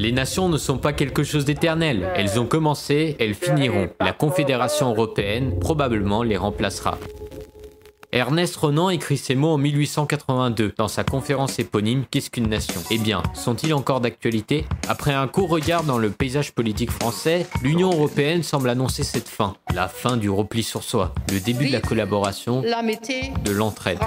Les nations ne sont pas quelque chose d'éternel. Elles ont commencé, elles finiront. La Confédération européenne probablement les remplacera. Ernest Renan écrit ces mots en 1882 dans sa conférence éponyme Qu'est-ce qu'une nation? Eh bien, sont-ils encore d'actualité? Après un court regard dans le paysage politique français, l'Union européenne semble annoncer cette fin, la fin du repli sur soi, le début de la collaboration, de l'entraide.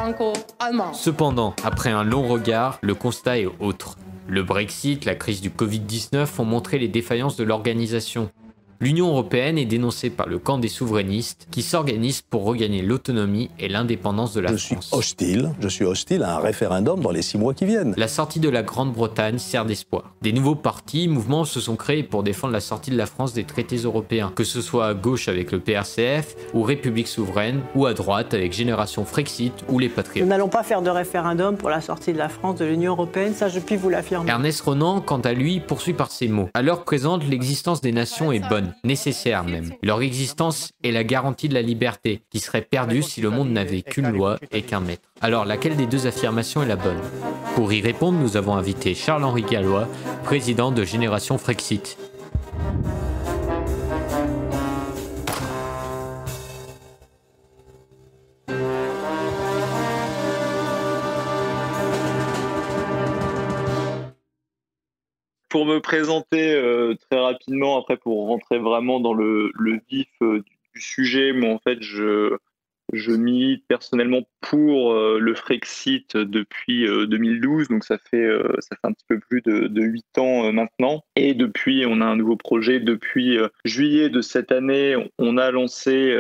Cependant, après un long regard, le constat est autre. Le Brexit, la crise du Covid-19 ont montré les défaillances de l'organisation, L'Union européenne est dénoncée par le camp des souverainistes qui s'organisent pour regagner l'autonomie et l'indépendance de la je France. Suis hostile, je suis hostile à un référendum dans les six mois qui viennent. La sortie de la Grande-Bretagne sert d'espoir. Des nouveaux partis, mouvements se sont créés pour défendre la sortie de la France des traités européens, que ce soit à gauche avec le PRCF, ou République souveraine, ou à droite avec Génération Frexit ou les Patriotes. Nous n'allons pas faire de référendum pour la sortie de la France de l'Union européenne, ça je puis vous l'affirmer. Ernest Renan, quant à lui, poursuit par ces mots. À l'heure présente, l'existence des nations est bonne nécessaire même. Leur existence est la garantie de la liberté, qui serait perdue si le monde n'avait qu'une loi et qu'un maître. Alors, laquelle des deux affirmations est la bonne? Pour y répondre, nous avons invité Charles-Henri Gallois, président de Génération Frexit. Pour me présenter euh, très rapidement, après pour rentrer vraiment dans le, vif euh, du sujet, moi en fait je, je milite personnellement pour euh, le Frexit depuis 2012, donc ça fait, ça fait un petit peu plus de, de 8 ans maintenant. Et depuis, on a un nouveau projet. Depuis juillet de cette année, on a lancé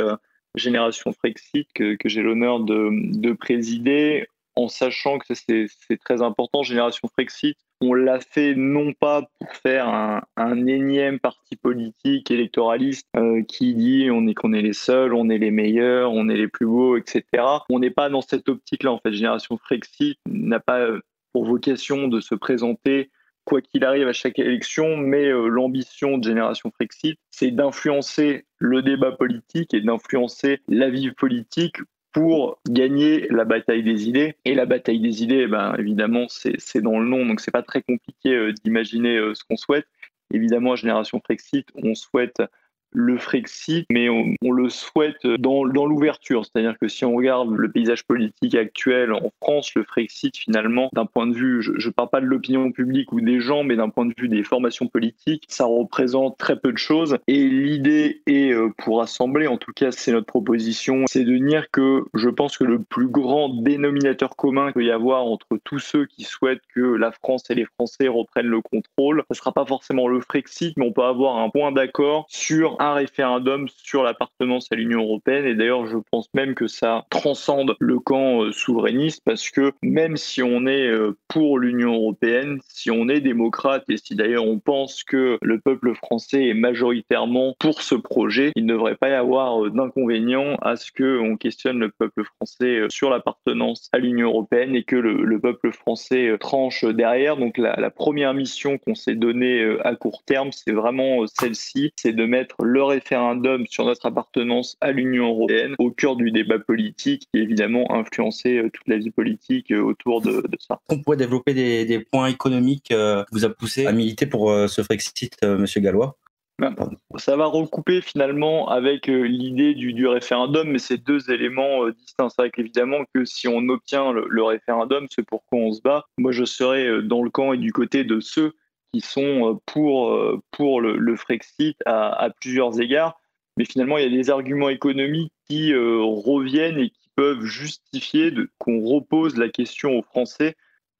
Génération Frexit que, que j'ai l'honneur de, de présider en sachant que c'est très important, Génération Frexit, on l'a fait non pas pour faire un, énième parti politique électoraliste euh, qui dit on est qu'on est les seuls, on est les meilleurs, on est les plus beaux, etc. On n'est pas dans cette optique-là. En fait, Génération Frexit n'a pas euh, pour vocation de se présenter quoi qu'il arrive à chaque élection, mais euh, l'ambition de Génération Frexit, c'est d'influencer le débat politique et d'influencer la vie politique pour gagner la bataille des idées. Et la bataille des idées, ben, évidemment, c'est dans le nom, donc c'est pas très compliqué euh, d'imaginer euh, ce qu'on souhaite. Évidemment, à Génération Frexit, on souhaite le Frexit, mais on, le souhaite dans, dans l'ouverture. C'est-à-dire que si on regarde le paysage politique actuel en France, le Frexit, finalement, d'un point de vue, je ne parle pas de l'opinion publique ou des gens, mais d'un point de vue des formations politiques, ça représente très peu de choses. Et l'idée est, euh, pour assembler, en tout cas, c'est notre proposition, c'est de dire que je pense que le plus grand dénominateur commun qu'il peut y avoir entre tous ceux qui souhaitent que la France et les Français reprennent le contrôle, ce ne sera pas forcément le Frexit, mais on peut avoir un point d'accord sur un référendum sur l'appartenance à l'Union européenne. Et d'ailleurs, je pense même que ça transcende le camp euh, souverainiste parce que même si on est euh, pour l'Union européenne, si on est démocrate et si d'ailleurs on pense que le peuple français est majoritairement pour ce projet, il ne devrait pas y avoir euh, d'inconvénient à ce qu'on questionne le peuple français sur l'appartenance à l'Union européenne et que le, peuple français tranche derrière. Donc la, la première mission qu'on s'est donnée à court terme, c'est vraiment celle-ci, c'est de mettre référendum sur notre appartenance à l'Union européenne au cœur du débat politique qui évidemment influencé euh, toute la vie politique euh, autour de, ça. On pourrait développer des, points économiques euh, qui vous a poussé à militer pour ce Frexit, Monsieur Gallois? Ben, ça va recouper finalement avec l'idée du, référendum, mais c'est deux éléments distincts. C'est vrai qu'évidemment que si on obtient le, référendum, c'est pourquoi on se bat. Moi, je serais dans le camp et du côté de ceux qui sont euh, pour, euh, pour le, Frexit à, plusieurs égards. Mais finalement, il y a des arguments économiques qui euh, reviennent et qui peuvent justifier qu'on repose la question aux Français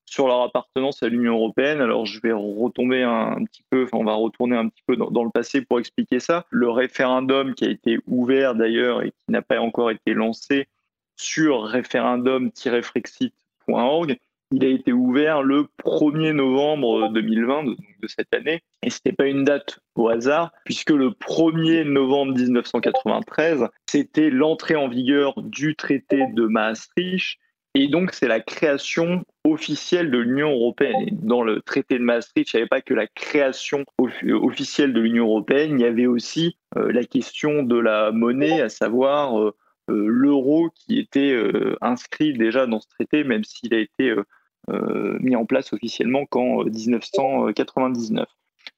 sur leur appartenance à l'Union européenne. Alors je vais retomber un, petit peu, enfin on va retourner un petit peu dans, dans, le passé pour expliquer ça. Le référendum qui a été ouvert d'ailleurs et qui n'a pas encore été lancé sur référendum-frexit.org il a été ouvert le 1er novembre 2020, de, cette année. Et ce n'était pas une date au hasard, puisque le 1er novembre 1993, c'était l'entrée en vigueur du traité de Maastricht. Et donc, c'est la création officielle de l'Union européenne. dans le traité de Maastricht, il n'y avait pas que la création officielle de l'Union européenne, il y avait aussi euh, la question de la monnaie, à savoir euh, euh, l'euro qui était inscrit déjà dans ce traité, même s'il a été mis en place officiellement qu'en 1999.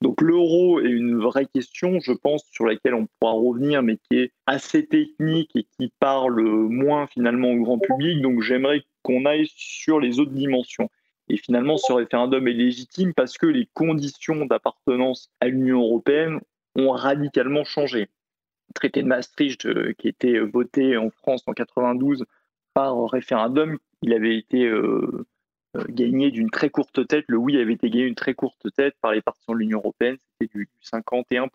Donc l'euro est une vraie question, je pense, sur laquelle on pourra revenir, mais qui est assez technique et qui parle moins finalement au grand public. Donc j'aimerais qu'on aille sur les autres dimensions. Et finalement, ce référendum est légitime parce que les conditions d'appartenance à l'Union européenne ont radicalement changé. Le traité de Maastricht, euh, qui était voté en France en 92 par référendum, il avait été euh, euh, gagné d'une très courte tête. Le oui avait été gagné d'une très courte tête par les partisans de l'Union européenne, c'était du 51%.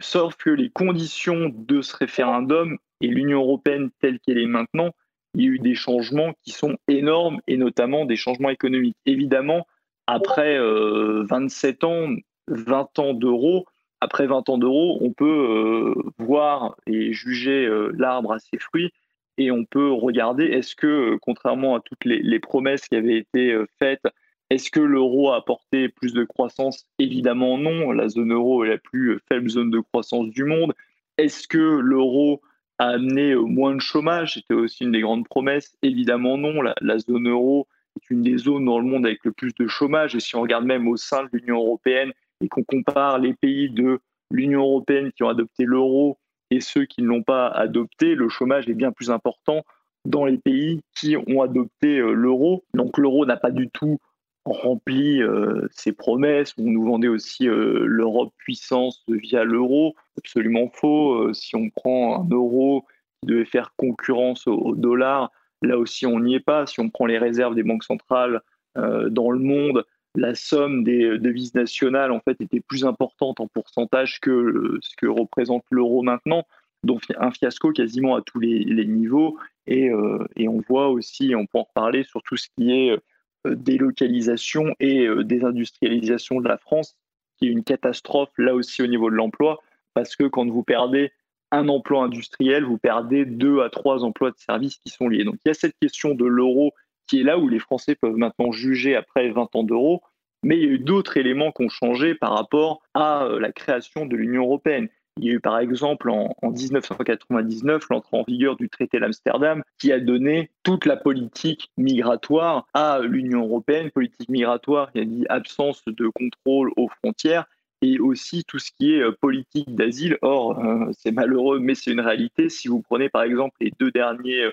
Sauf que les conditions de ce référendum et l'Union européenne telle qu'elle est maintenant, il y a eu des changements qui sont énormes et notamment des changements économiques. Évidemment, après 27 ans, 20 ans d'euros, après 20 ans d'euros, on peut euh, voir et juger euh, l'arbre à ses fruits et on peut regarder est-ce que, euh, contrairement à toutes les, promesses qui avaient été faites, est-ce que l'euro a apporté plus de croissance? Évidemment non. La zone euro est la plus faible zone de croissance du monde. Est-ce que l'euro a amené moins de chômage? C'était aussi une des grandes promesses. Évidemment non. La, la, zone euro est une des zones dans le monde avec le plus de chômage. Et si on regarde même au sein de l'Union européenne, et qu'on compare les pays de l'Union européenne qui ont adopté l'euro et ceux qui ne l'ont pas adopté, le chômage est bien plus important dans les pays qui ont adopté euh, l'euro. Donc l'euro n'a pas du tout rempli euh, ses promesses. On nous vendait aussi euh, l'Europe puissance via l'euro. Absolument faux. si on prend un euro qui devait faire concurrence au, dollar, là aussi on n'y est pas. Si on prend les réserves des banques centrales dans le monde, la somme des euh, devises nationales en fait était plus importante en pourcentage que euh, ce que représente l'euro maintenant. Donc un fiasco quasiment à tous les, niveaux. Euh, et, on voit aussi, on peut en reparler sur tout ce qui est délocalisation et désindustrialisation de la France, qui est une catastrophe là aussi au niveau de l'emploi, parce que quand vous perdez un emploi industriel, vous perdez deux à trois emplois de services qui sont liés. Donc il y a cette question de l'euro qui est là où les Français peuvent maintenant juger après 20 ans d'euros. Mais il y a eu d'autres éléments qui ont changé par rapport à euh, la création de l'Union européenne. Il y a eu par exemple en, 1999 l'entrée en vigueur du traité d'Amsterdam qui a donné toute la politique migratoire à l'Union européenne, politique migratoire qui a dit absence de contrôle aux frontières et aussi tout ce qui est euh, politique d'asile. Or, euh, c'est malheureux, mais c'est une réalité. Si vous prenez par exemple les deux derniers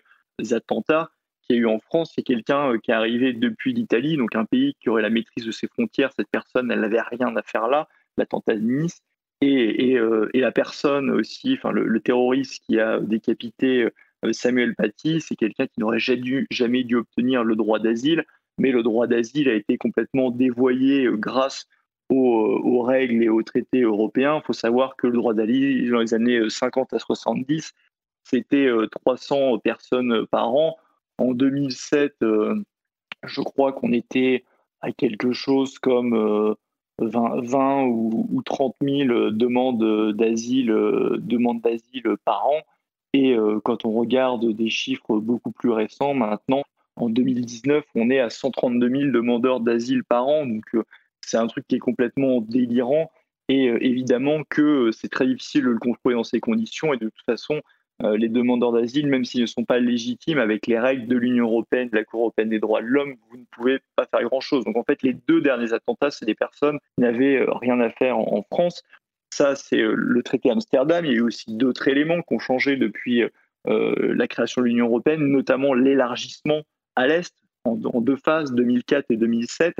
attentats, qu'il y a eu en France, c'est quelqu'un euh, qui est arrivé depuis l'Italie, donc un pays qui aurait la maîtrise de ses frontières. Cette personne, elle n'avait rien à faire là, l'attentat de Nice. Et, euh, et, la personne aussi, enfin le, terroriste qui a décapité euh, Samuel Paty, c'est quelqu'un qui n'aurait jamais dû, jamais dû obtenir le droit d'asile, mais le droit d'asile a été complètement dévoyé grâce aux, aux, règles et aux traités européens. Il faut savoir que le droit d'asile, dans les années 50 à 70, c'était 300 personnes par an. En 2007, euh, je crois qu'on était à quelque chose comme 20, euh, ou, 30 000 demandes d'asile, demandes d'asile par an. Et euh, quand on regarde des chiffres beaucoup plus récents, maintenant, en 2019, on est à 132 000 demandeurs d'asile par an. Donc, c'est un truc qui est complètement délirant. Et évidemment que c'est très difficile de le contrôler dans ces conditions. Et de toute façon, euh, les demandeurs d'asile, même s'ils ne sont pas légitimes avec les règles de l'Union européenne, de la Cour européenne des droits de l'homme, vous ne pouvez pas faire grand-chose. Donc en fait, les deux derniers attentats, c'est des personnes qui n'avaient euh, rien à faire en, France. Ça, c'est euh, le traité Amsterdam. Il y a eu aussi d'autres éléments qui ont changé depuis la création de l'Union européenne, notamment l'élargissement à l'Est en, deux phases, 2004 et 2007,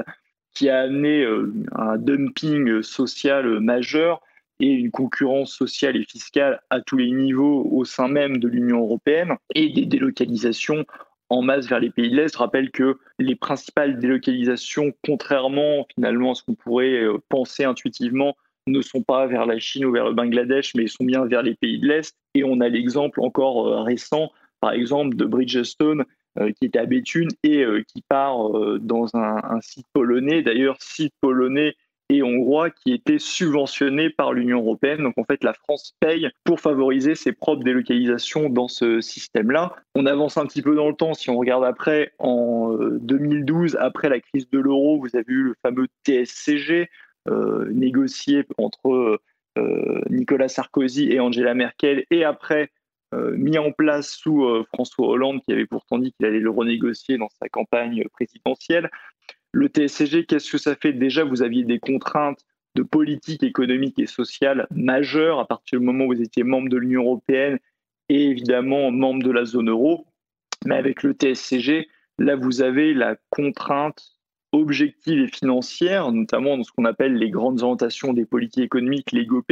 qui a amené un dumping social majeur et une concurrence sociale et fiscale à tous les niveaux au sein même de l'Union européenne et des délocalisations en masse vers les pays de l'Est. Je rappelle que les principales délocalisations, contrairement finalement à ce qu'on pourrait euh, penser intuitivement, ne sont pas vers la Chine ou vers le Bangladesh, mais sont bien vers les pays de l'Est. Et on a l'exemple encore euh, récent, par exemple, de Bridgestone, euh, qui était à Béthune et qui part dans un, un site polonais. D'ailleurs, site polonais et hongrois qui étaient subventionnés par l'Union européenne. Donc en fait, la France paye pour favoriser ses propres délocalisations dans ce système-là. On avance un petit peu dans le temps. Si on regarde après, en 2012, euh, après la crise de l'euro, vous avez eu le fameux TSCG euh, négocié entre euh, Nicolas Sarkozy et Angela Merkel, et après mis en place sous François Hollande, qui avait pourtant dit qu'il allait le renégocier dans sa campagne présidentielle. Le TSCG, qu'est-ce que ça fait? Déjà, vous aviez des contraintes de politique économique et sociale majeure à partir du moment où vous étiez membre de l'Union européenne et évidemment membre de la zone euro. Mais avec le TSCG, là, vous avez la contrainte objective et financière, notamment dans ce qu'on appelle les grandes orientations des politiques économiques, les GOP,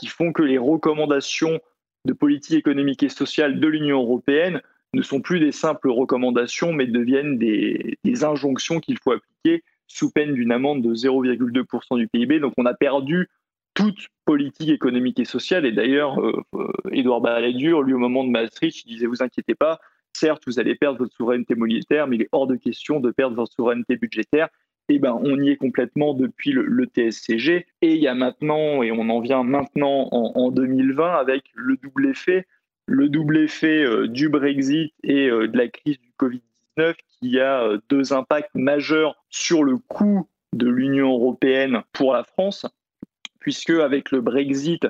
qui font que les recommandations de politique économique et sociale de l'Union européenne ne sont plus des simples recommandations, mais deviennent des, injonctions qu'il faut appliquer sous peine d'une amende de 0,2% du PIB. Donc on a perdu toute politique économique et sociale. Et d'ailleurs, euh, euh, Édouard Balladur, lui, au moment de Maastricht, il disait Vous inquiétez pas, certes, vous allez perdre votre souveraineté monétaire, mais il est hors de question de perdre votre souveraineté budgétaire. Eh ben, on y est complètement depuis le, TSCG. Et il y a maintenant, et on en vient maintenant en, 2020 avec le double effet, le double effet euh, du Brexit et de la crise du Covid-19 qui a deux impacts majeurs sur le coût de l'Union européenne pour la France puisque avec le Brexit,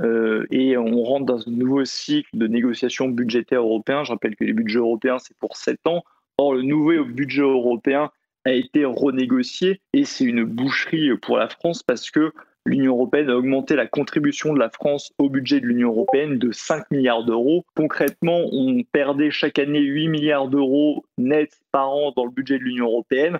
euh, et on rentre dans un nouveau cycle de négociations budgétaires européens. Je rappelle que les budgets européens, c'est pour 7 ans. Or, le nouveau budget européen a été renégocié et c'est une boucherie pour la France parce que l'Union européenne a augmenté la contribution de la France au budget de l'Union européenne de 5 milliards d'euros. Concrètement, on perdait chaque année 8 milliards d'euros nets par an dans le budget de l'Union européenne.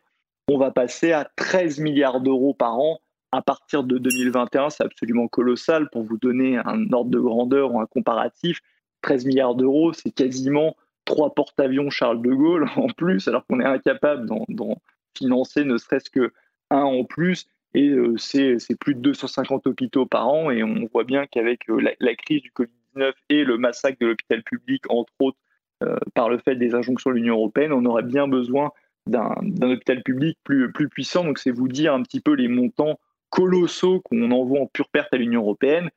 On va passer à 13 milliards d'euros par an à partir de 2021, c'est absolument colossal. Pour vous donner un ordre de grandeur ou un comparatif, 13 milliards d'euros, c'est quasiment trois porte-avions Charles de Gaulle en plus, alors qu'on est incapable d'en financer ne serait-ce que un en plus. Et euh, c'est plus de 250 hôpitaux par an. Et on voit bien qu'avec euh, la, crise du Covid-19 et le massacre de l'hôpital public, entre autres, euh, par le fait des injonctions de l'Union européenne, on aurait bien besoin d'un hôpital public plus, plus puissant. Donc c'est vous dire un petit peu les montants colossaux qu'on envoie en pure perte à l'Union européenne.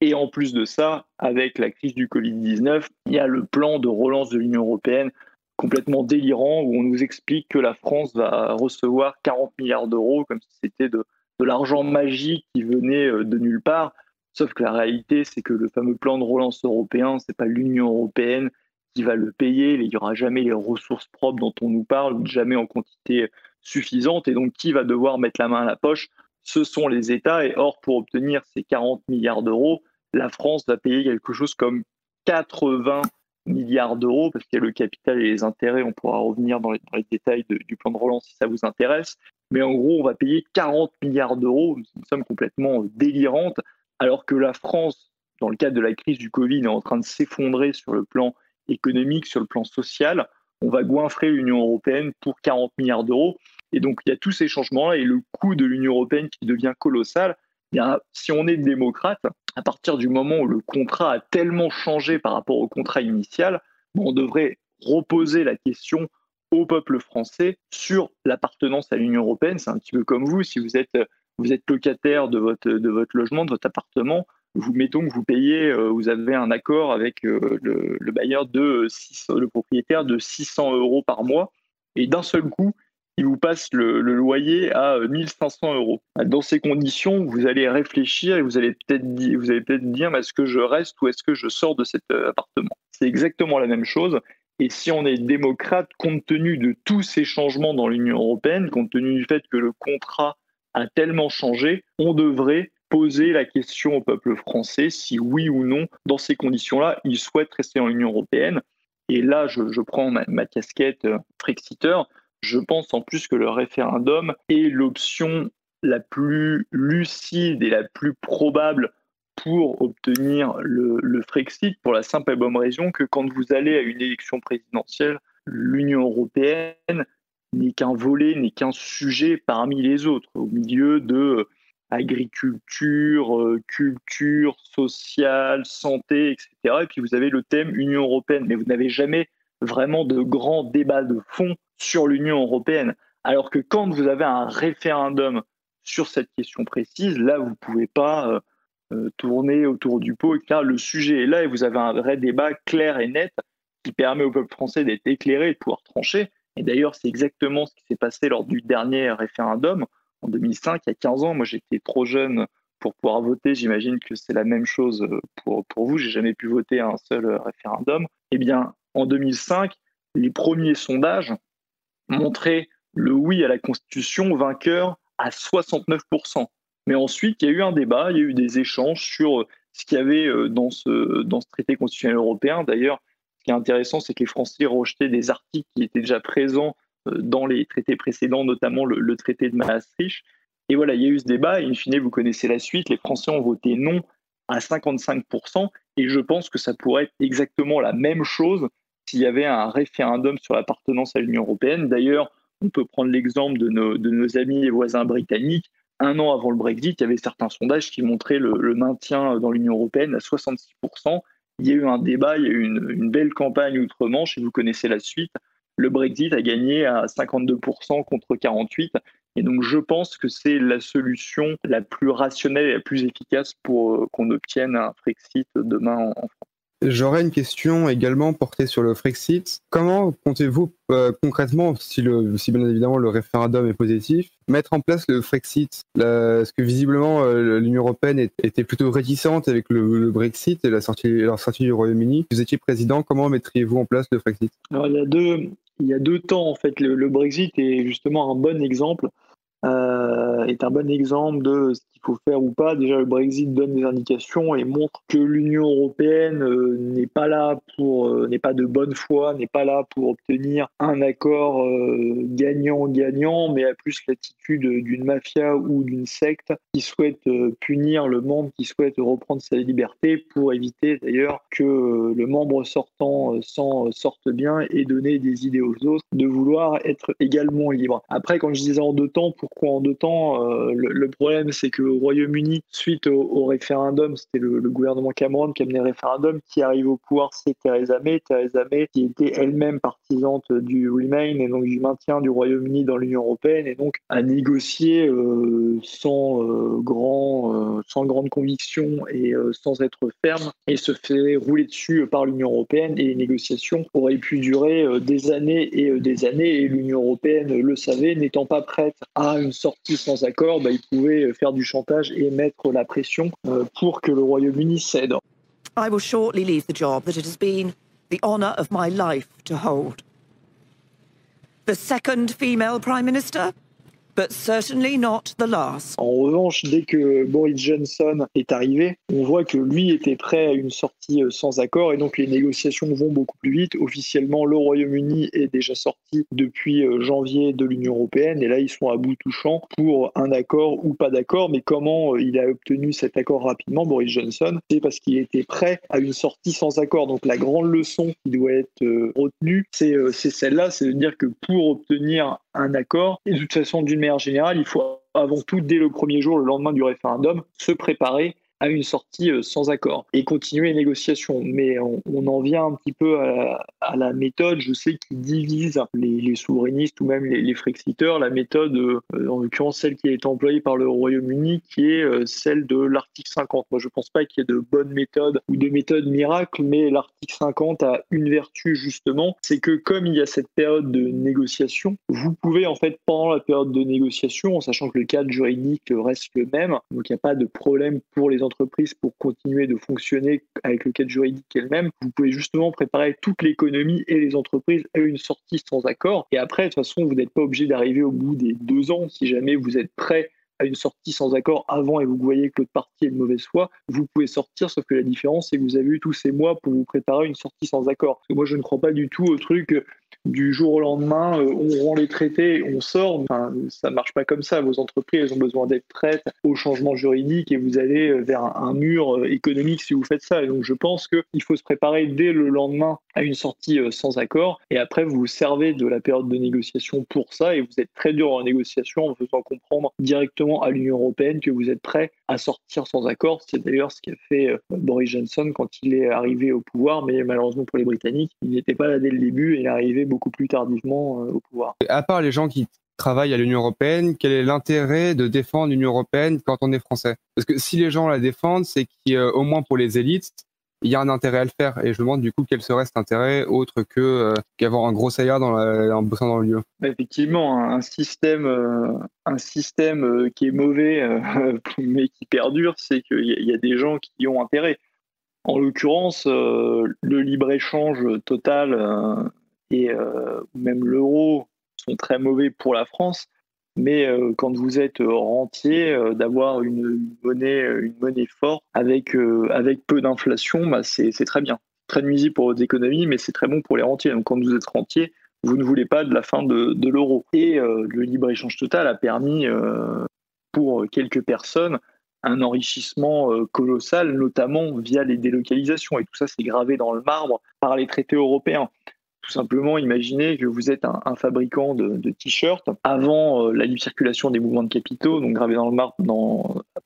Et en plus de ça, avec la crise du Covid-19, il y a le plan de relance de l'Union européenne complètement délirant où on nous explique que la France va recevoir 40 milliards d'euros comme si c'était de, de l'argent magique qui venait euh, de nulle part. Sauf que la réalité, c'est que le fameux plan de relance européen, ce n'est pas l'Union européenne qui va le payer. Il n'y aura jamais les ressources propres dont on nous parle, jamais en quantité suffisante. Et donc, qui va devoir mettre la main à la poche? Ce sont les États. Et or, pour obtenir ces 40 milliards d'euros, la France va payer quelque chose comme 80 milliards d'euros, parce qu'il y a le capital et les intérêts. On pourra revenir dans les, détails du plan de relance si ça vous intéresse. Mais en gros, on va payer 40 milliards d'euros, une somme complètement délirante, alors que la France, dans le cadre de la crise du Covid, est en train de s'effondrer sur le plan économique, sur le plan social. On va goinfrer l'Union européenne pour 40 milliards d'euros. Et donc, il y a tous ces changements-là et le coût de l'Union européenne qui devient colossal. si on est démocrate, à partir du moment où le contrat a tellement changé par rapport au contrat initial, on devrait reposer la question au peuple français sur l'appartenance à l'Union européenne. C'est un petit peu comme vous, si vous êtes, vous locataire de votre, logement, de votre appartement, vous mettons que vous payez, euh, vous avez un accord avec euh, le, le, bailleur de 600, le propriétaire de 600 euros par mois, et d'un seul coup, il vous passe le, loyer à 1500 euros. Dans ces conditions, vous allez réfléchir et vous allez peut-être dire, vous allez peut-être dire, est-ce que je reste ou est-ce que je sors de cet euh, appartement? C'est exactement la même chose. Et si on est démocrate, compte tenu de tous ces changements dans l'Union européenne, compte tenu du fait que le contrat a tellement changé, on devrait poser la question au peuple français si oui ou non, dans ces conditions-là, il souhaite rester dans l'Union européenne. Et là, je, prends ma, casquette euh, je pense en plus que le référendum est l'option la plus lucide et la plus probable pour obtenir le, Frexit pour la simple et bonne raison que quand vous allez à une élection présidentielle, l'Union européenne n'est qu'un volet, n'est qu'un sujet parmi les autres, au milieu de euh, agriculture, euh, culture, sociale, santé, etc. Et puis vous avez le thème Union européenne, mais vous n'avez jamais vraiment de grands débats de fond sur l'Union européenne. Alors que quand vous avez un référendum sur cette question précise, là, vous ne pouvez pas euh, tourner autour du pot, car le sujet est là et vous avez un vrai débat clair et net qui permet au peuple français d'être éclairé et de pouvoir trancher. Et d'ailleurs, c'est exactement ce qui s'est passé lors du dernier référendum en 2005, il y a 15 ans. Moi, j'étais trop jeune pour pouvoir voter. J'imagine que c'est la même chose pour, pour vous. J'ai jamais pu voter à un seul référendum. Eh bien, en 2005, les premiers sondages montrer le oui à la Constitution vainqueur à 69%. Mais ensuite, il y a eu un débat, il y a eu des échanges sur ce qu'il y avait dans ce, dans ce traité constitutionnel européen. D'ailleurs, ce qui est intéressant, c'est que les Français rejetaient des articles qui étaient déjà présents dans les traités précédents, notamment le, le traité de Maastricht. Et voilà, il y a eu ce débat, et in fine, vous connaissez la suite, les Français ont voté non à 55%, et je pense que ça pourrait être exactement la même chose s'il y avait un référendum sur l'appartenance à l'Union européenne. D'ailleurs, on peut prendre l'exemple de nos, de nos, amis et voisins britanniques. Un an avant le Brexit, il y avait certains sondages qui montraient le, maintien dans l'Union européenne à 66%. Il y a eu un débat, il y a eu une, une belle campagne outre-Manche, et vous connaissez la suite. Le Brexit a gagné à 52% contre 48%. Et donc, je pense que c'est la solution la plus rationnelle et la plus efficace pour euh, qu'on obtienne un Frexit demain en, France. J'aurais une question également portée sur le Frexit. Comment comptez-vous euh, concrètement, si, bien évidemment le référendum est positif, mettre en place le Frexit? Parce que visiblement euh, l'Union européenne était plutôt réticente avec le, Brexit et la sortie, du Royaume-Uni? Vous étiez président, comment mettriez-vous en place le Frexit? Alors, il y a deux, il y a deux temps en fait. Le, Brexit est justement un bon exemple, euh, est un bon exemple de faut faire ou pas. Déjà, le Brexit donne des indications et montre que l'Union européenne euh, n'est pas là pour, euh, n'est pas de bonne foi, n'est pas là pour obtenir un accord euh, gagnant-gagnant, mais a plus l'attitude d'une mafia ou d'une secte qui souhaite punir le membre qui souhaite reprendre sa liberté pour éviter d'ailleurs que le membre sortant s'en sorte bien et donner des idées aux autres de vouloir être également libre. Après, quand je disais en deux temps, pourquoi en deux temps? Le problème, c'est que au Royaume-Uni, suite au, référendum, c'était le, gouvernement Cameron qui a mené le référendum, qui arrive au pouvoir, c'est Theresa May. Theresa May qui était elle-même partisante du Remain et donc du maintien du Royaume-Uni dans l'Union européenne et donc a négocié euh, sans, euh, grand, euh, sans grande conviction et sans être ferme et se fait rouler dessus par l'Union européenne les négociations auraient pu durer des années et des années et l'Union européenne le savait, n'étant pas prête à une sortie sans accord, bah, il pouvait faire du chantage et mettre la pression euh, pour que le Royaume-Uni cède. I will shortly leave the job that it has been the honor of my life to hold. The second female prime minister but certainly not the last. En revanche, dès que Boris Johnson est arrivé, on voit que lui était prêt à une sortie euh, sans accord et donc les négociations vont beaucoup plus vite. Officiellement, le Royaume-Uni est déjà sorti depuis euh, janvier de l'Union européenne et là ils sont à bout touchant pour un accord ou pas d'accord. Mais comment euh, il a obtenu cet accord rapidement, Boris Johnson? C'est parce qu'il était prêt à une sortie sans accord. Donc la grande leçon qui doit être retenue, c'est celle-là, c'est de dire que pour obtenir un accord, et de toute façon d'une manière générale, il faut avant tout, dès le premier jour, le lendemain du référendum, se préparer à une sortie euh, sans accord et continuer les négociations. Mais on, en vient un petit peu à, la méthode, je sais, qui divise les, souverainistes ou même les, les frexiteurs, la méthode, euh, en l'occurrence celle qui est employée par le Royaume-Uni, qui est euh, celle de l'article 50. Moi, je ne pense pas qu'il y ait de bonnes méthodes ou de méthodes miracles, mais l'article 50 a une vertu justement, c'est que comme il y a cette période de négociation, vous pouvez en fait pendant la période de négociation, en sachant que le cadre juridique reste le même, donc il n'y a pas de problème pour les entreprises pour continuer de fonctionner avec le cadre juridique elle-même, vous pouvez justement préparer toute l'économie et les entreprises à une sortie sans accord. Et après, de toute façon, vous n'êtes pas obligé d'arriver au bout des deux ans si jamais vous êtes prêt à une sortie sans accord avant et vous voyez que l'autre partie est de mauvaise foi, vous pouvez sortir, sauf que la différence, c'est que vous avez eu tous ces mois pour vous préparer une sortie sans accord. Moi, je ne crois pas du tout au truc du jour au lendemain, euh, on rend les traités, on sort. Enfin, ça marche pas comme ça. Vos entreprises elles ont besoin d'être prêtes au changement juridique et vous allez euh, vers un mur euh, économique si vous faites ça. Et donc, je pense qu'il faut se préparer dès le lendemain à une sortie sans accord. Et après, vous vous servez de la période de négociation pour ça. Et vous êtes très dur en négociation en faisant comprendre directement à l'Union européenne que vous êtes prêt à sortir sans accord. C'est d'ailleurs ce qu'a fait Boris Johnson quand il est arrivé au pouvoir. Mais malheureusement pour les Britanniques, il n'était pas là dès le début et il est arrivé beaucoup plus tardivement euh, au pouvoir. À part les gens qui travaillent à l'Union européenne, quel est l'intérêt de défendre l'Union européenne quand on est français? Parce que si les gens la défendent, c'est qu'au euh, moins pour les élites, il y a un intérêt à le faire. Et je me demande du coup quel serait cet intérêt autre que euh, qu'avoir un gros salaire dans la, en bossant dans le lieu? Bah, effectivement, un système, un système qui est mauvais mais qui perdure, c'est qu'il y, a des gens qui y ont intérêt. En l'occurrence, le libre-échange total et euh, même l'euro sont très mauvais pour la France, mais quand vous êtes rentier, d'avoir une, monnaie, une monnaie forte avec, avec peu d'inflation, bah, c'est très bien. Très nuisible pour vos économies, mais c'est très bon pour les rentiers. Donc quand vous êtes rentier, vous ne voulez pas de la fin de l'euro. Et le libre-échange total a permis pour quelques personnes un enrichissement colossal, notamment via les délocalisations. Et tout ça, c'est gravé dans le marbre par les traités européens. Tout simplement, imaginez que vous êtes un, fabricant de, t-shirts. Avant euh, la libre circulation des mouvements de capitaux, donc gravé dans le marbre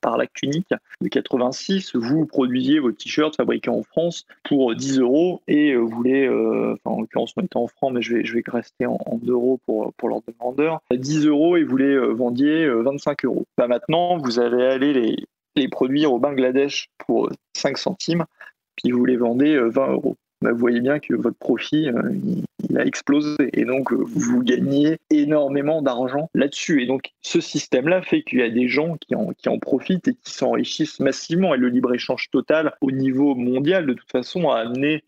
par l'acte unique de 86, vous produisiez vos t-shirts fabriqués en France pour 10 euros et euh, vous voulez, euh, en l'occurrence, on était en francs, mais je vais, rester en, euros pour, pour l'ordre de grandeur, 10 euros et vous les vendiez 25 euros. Bah, maintenant, vous allez aller les, les produire au Bangladesh pour 5 centimes, puis vous les vendez 20 euros. Bah, vous voyez bien que votre profit, euh, a explosé. Et donc, euh, vous gagnez énormément d'argent là-dessus. Et donc, ce système-là fait qu'il y a des gens qui en, qui en profitent et qui s'enrichissent massivement. Et le libre-échange total au niveau mondial, de toute façon, a amené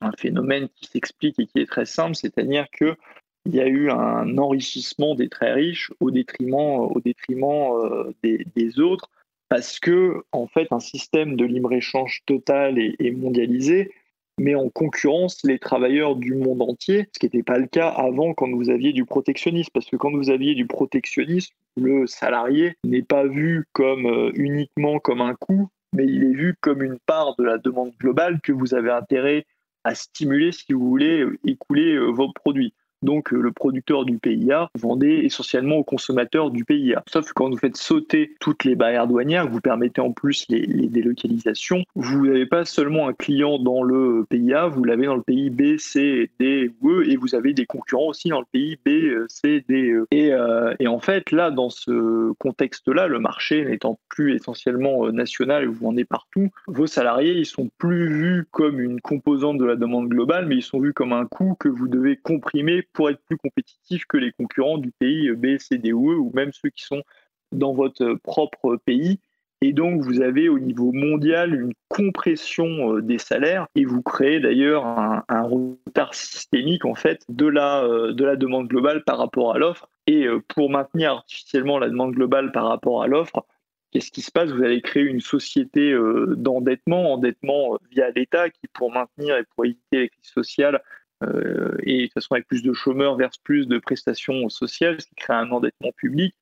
un phénomène qui s'explique et qui est très simple, c'est-à-dire que il y a eu un enrichissement des très riches au détriment, au détriment euh, des, autres, parce que en fait, un système de libre-échange total et mondialisé met en concurrence les travailleurs du monde entier, ce qui n'était pas le cas avant quand vous aviez du protectionnisme, parce que quand vous aviez du protectionnisme, le salarié n'est pas vu comme euh, uniquement comme un coût, mais il est vu comme une part de la demande globale que vous avez intérêt à stimuler si vous voulez écouler euh, vos produits donc euh, le producteur du PIA vendait essentiellement aux consommateurs du PIA. Sauf quand vous faites sauter toutes les barrières douanières, vous permettez en plus les, délocalisations, vous n'avez pas seulement un client dans le PIA, vous l'avez dans le pays B, C, D ou E, et vous avez des concurrents aussi dans le pays B, C, D, E. Et, euh, et en fait, là, dans ce contexte-là, le marché n'étant plus essentiellement euh, national, vous vendez partout, vos salariés, ils sont plus vus comme une composante de la demande globale, mais ils sont vus comme un coût que vous devez comprimer pour être plus compétitif que les concurrents du pays B, C, D ou E, ou même ceux qui sont dans votre propre pays. Et donc, vous avez au niveau mondial une compression euh, des salaires et vous créez d'ailleurs un, retard systémique en fait de la, euh, de la demande globale par rapport à l'offre. Et euh, pour maintenir artificiellement la demande globale par rapport à l'offre, qu'est-ce qui se passe? Vous allez créer une société d'endettement, endettement via l'État qui, pour maintenir et pour éviter les crises sociales, euh, et de toute façon avec plus de chômeurs verse plus de prestations sociales, ce qui crée un endettement public.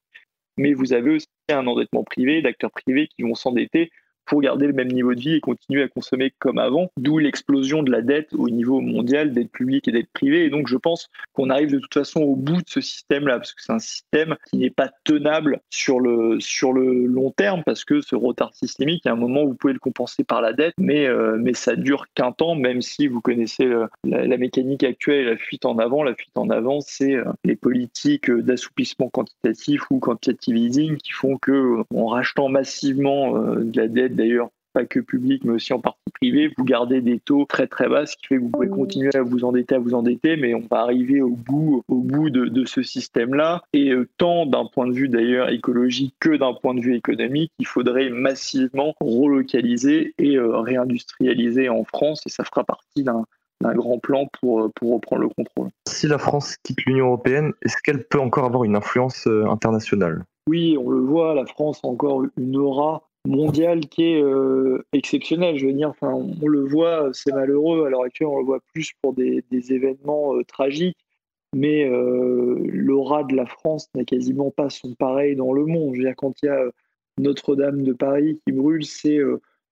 Mais vous avez aussi un endettement privé, d'acteurs privés qui vont s'endetter pour garder le même niveau de vie et continuer à consommer comme avant, d'où l'explosion de la dette au niveau mondial, dette publique et dette privée. Et donc je pense qu'on arrive de toute façon au bout de ce système-là, parce que c'est un système qui n'est pas tenable sur le, sur le long terme, parce que ce retard systémique, à un moment, vous pouvez le compenser par la dette, mais, euh, mais ça dure qu'un temps, même si vous connaissez la, mécanique actuelle la fuite en avant. La fuite en avant, c'est euh, les politiques d'assouplissement quantitatif ou quantitative easing qui font que, en rachetant massivement euh, de la dette d'ailleurs pas que public, mais aussi en partie privée, vous gardez des taux très très bas, ce qui fait que vous pouvez continuer à vous endetter, à vous endetter, mais on va arriver au bout, au bout de, ce système-là. Et euh, tant d'un point de vue d'ailleurs écologique que d'un point de vue économique, il faudrait massivement relocaliser et euh, réindustrialiser en France, et ça fera partie d'un grand plan pour, euh, pour reprendre le contrôle. Si la France quitte l'Union européenne, est-ce qu'elle peut encore avoir une influence internationale? Oui, on le voit, la France a encore une aura mondial qui est euh, exceptionnel. Je veux dire, enfin, on, le voit, c'est malheureux à l'heure actuelle, on le voit plus pour des, événements euh, tragiques, mais euh, l'aura de la France n'a quasiment pas son pareil dans le monde. Quand il y a Notre-Dame de Paris qui brûle, c'est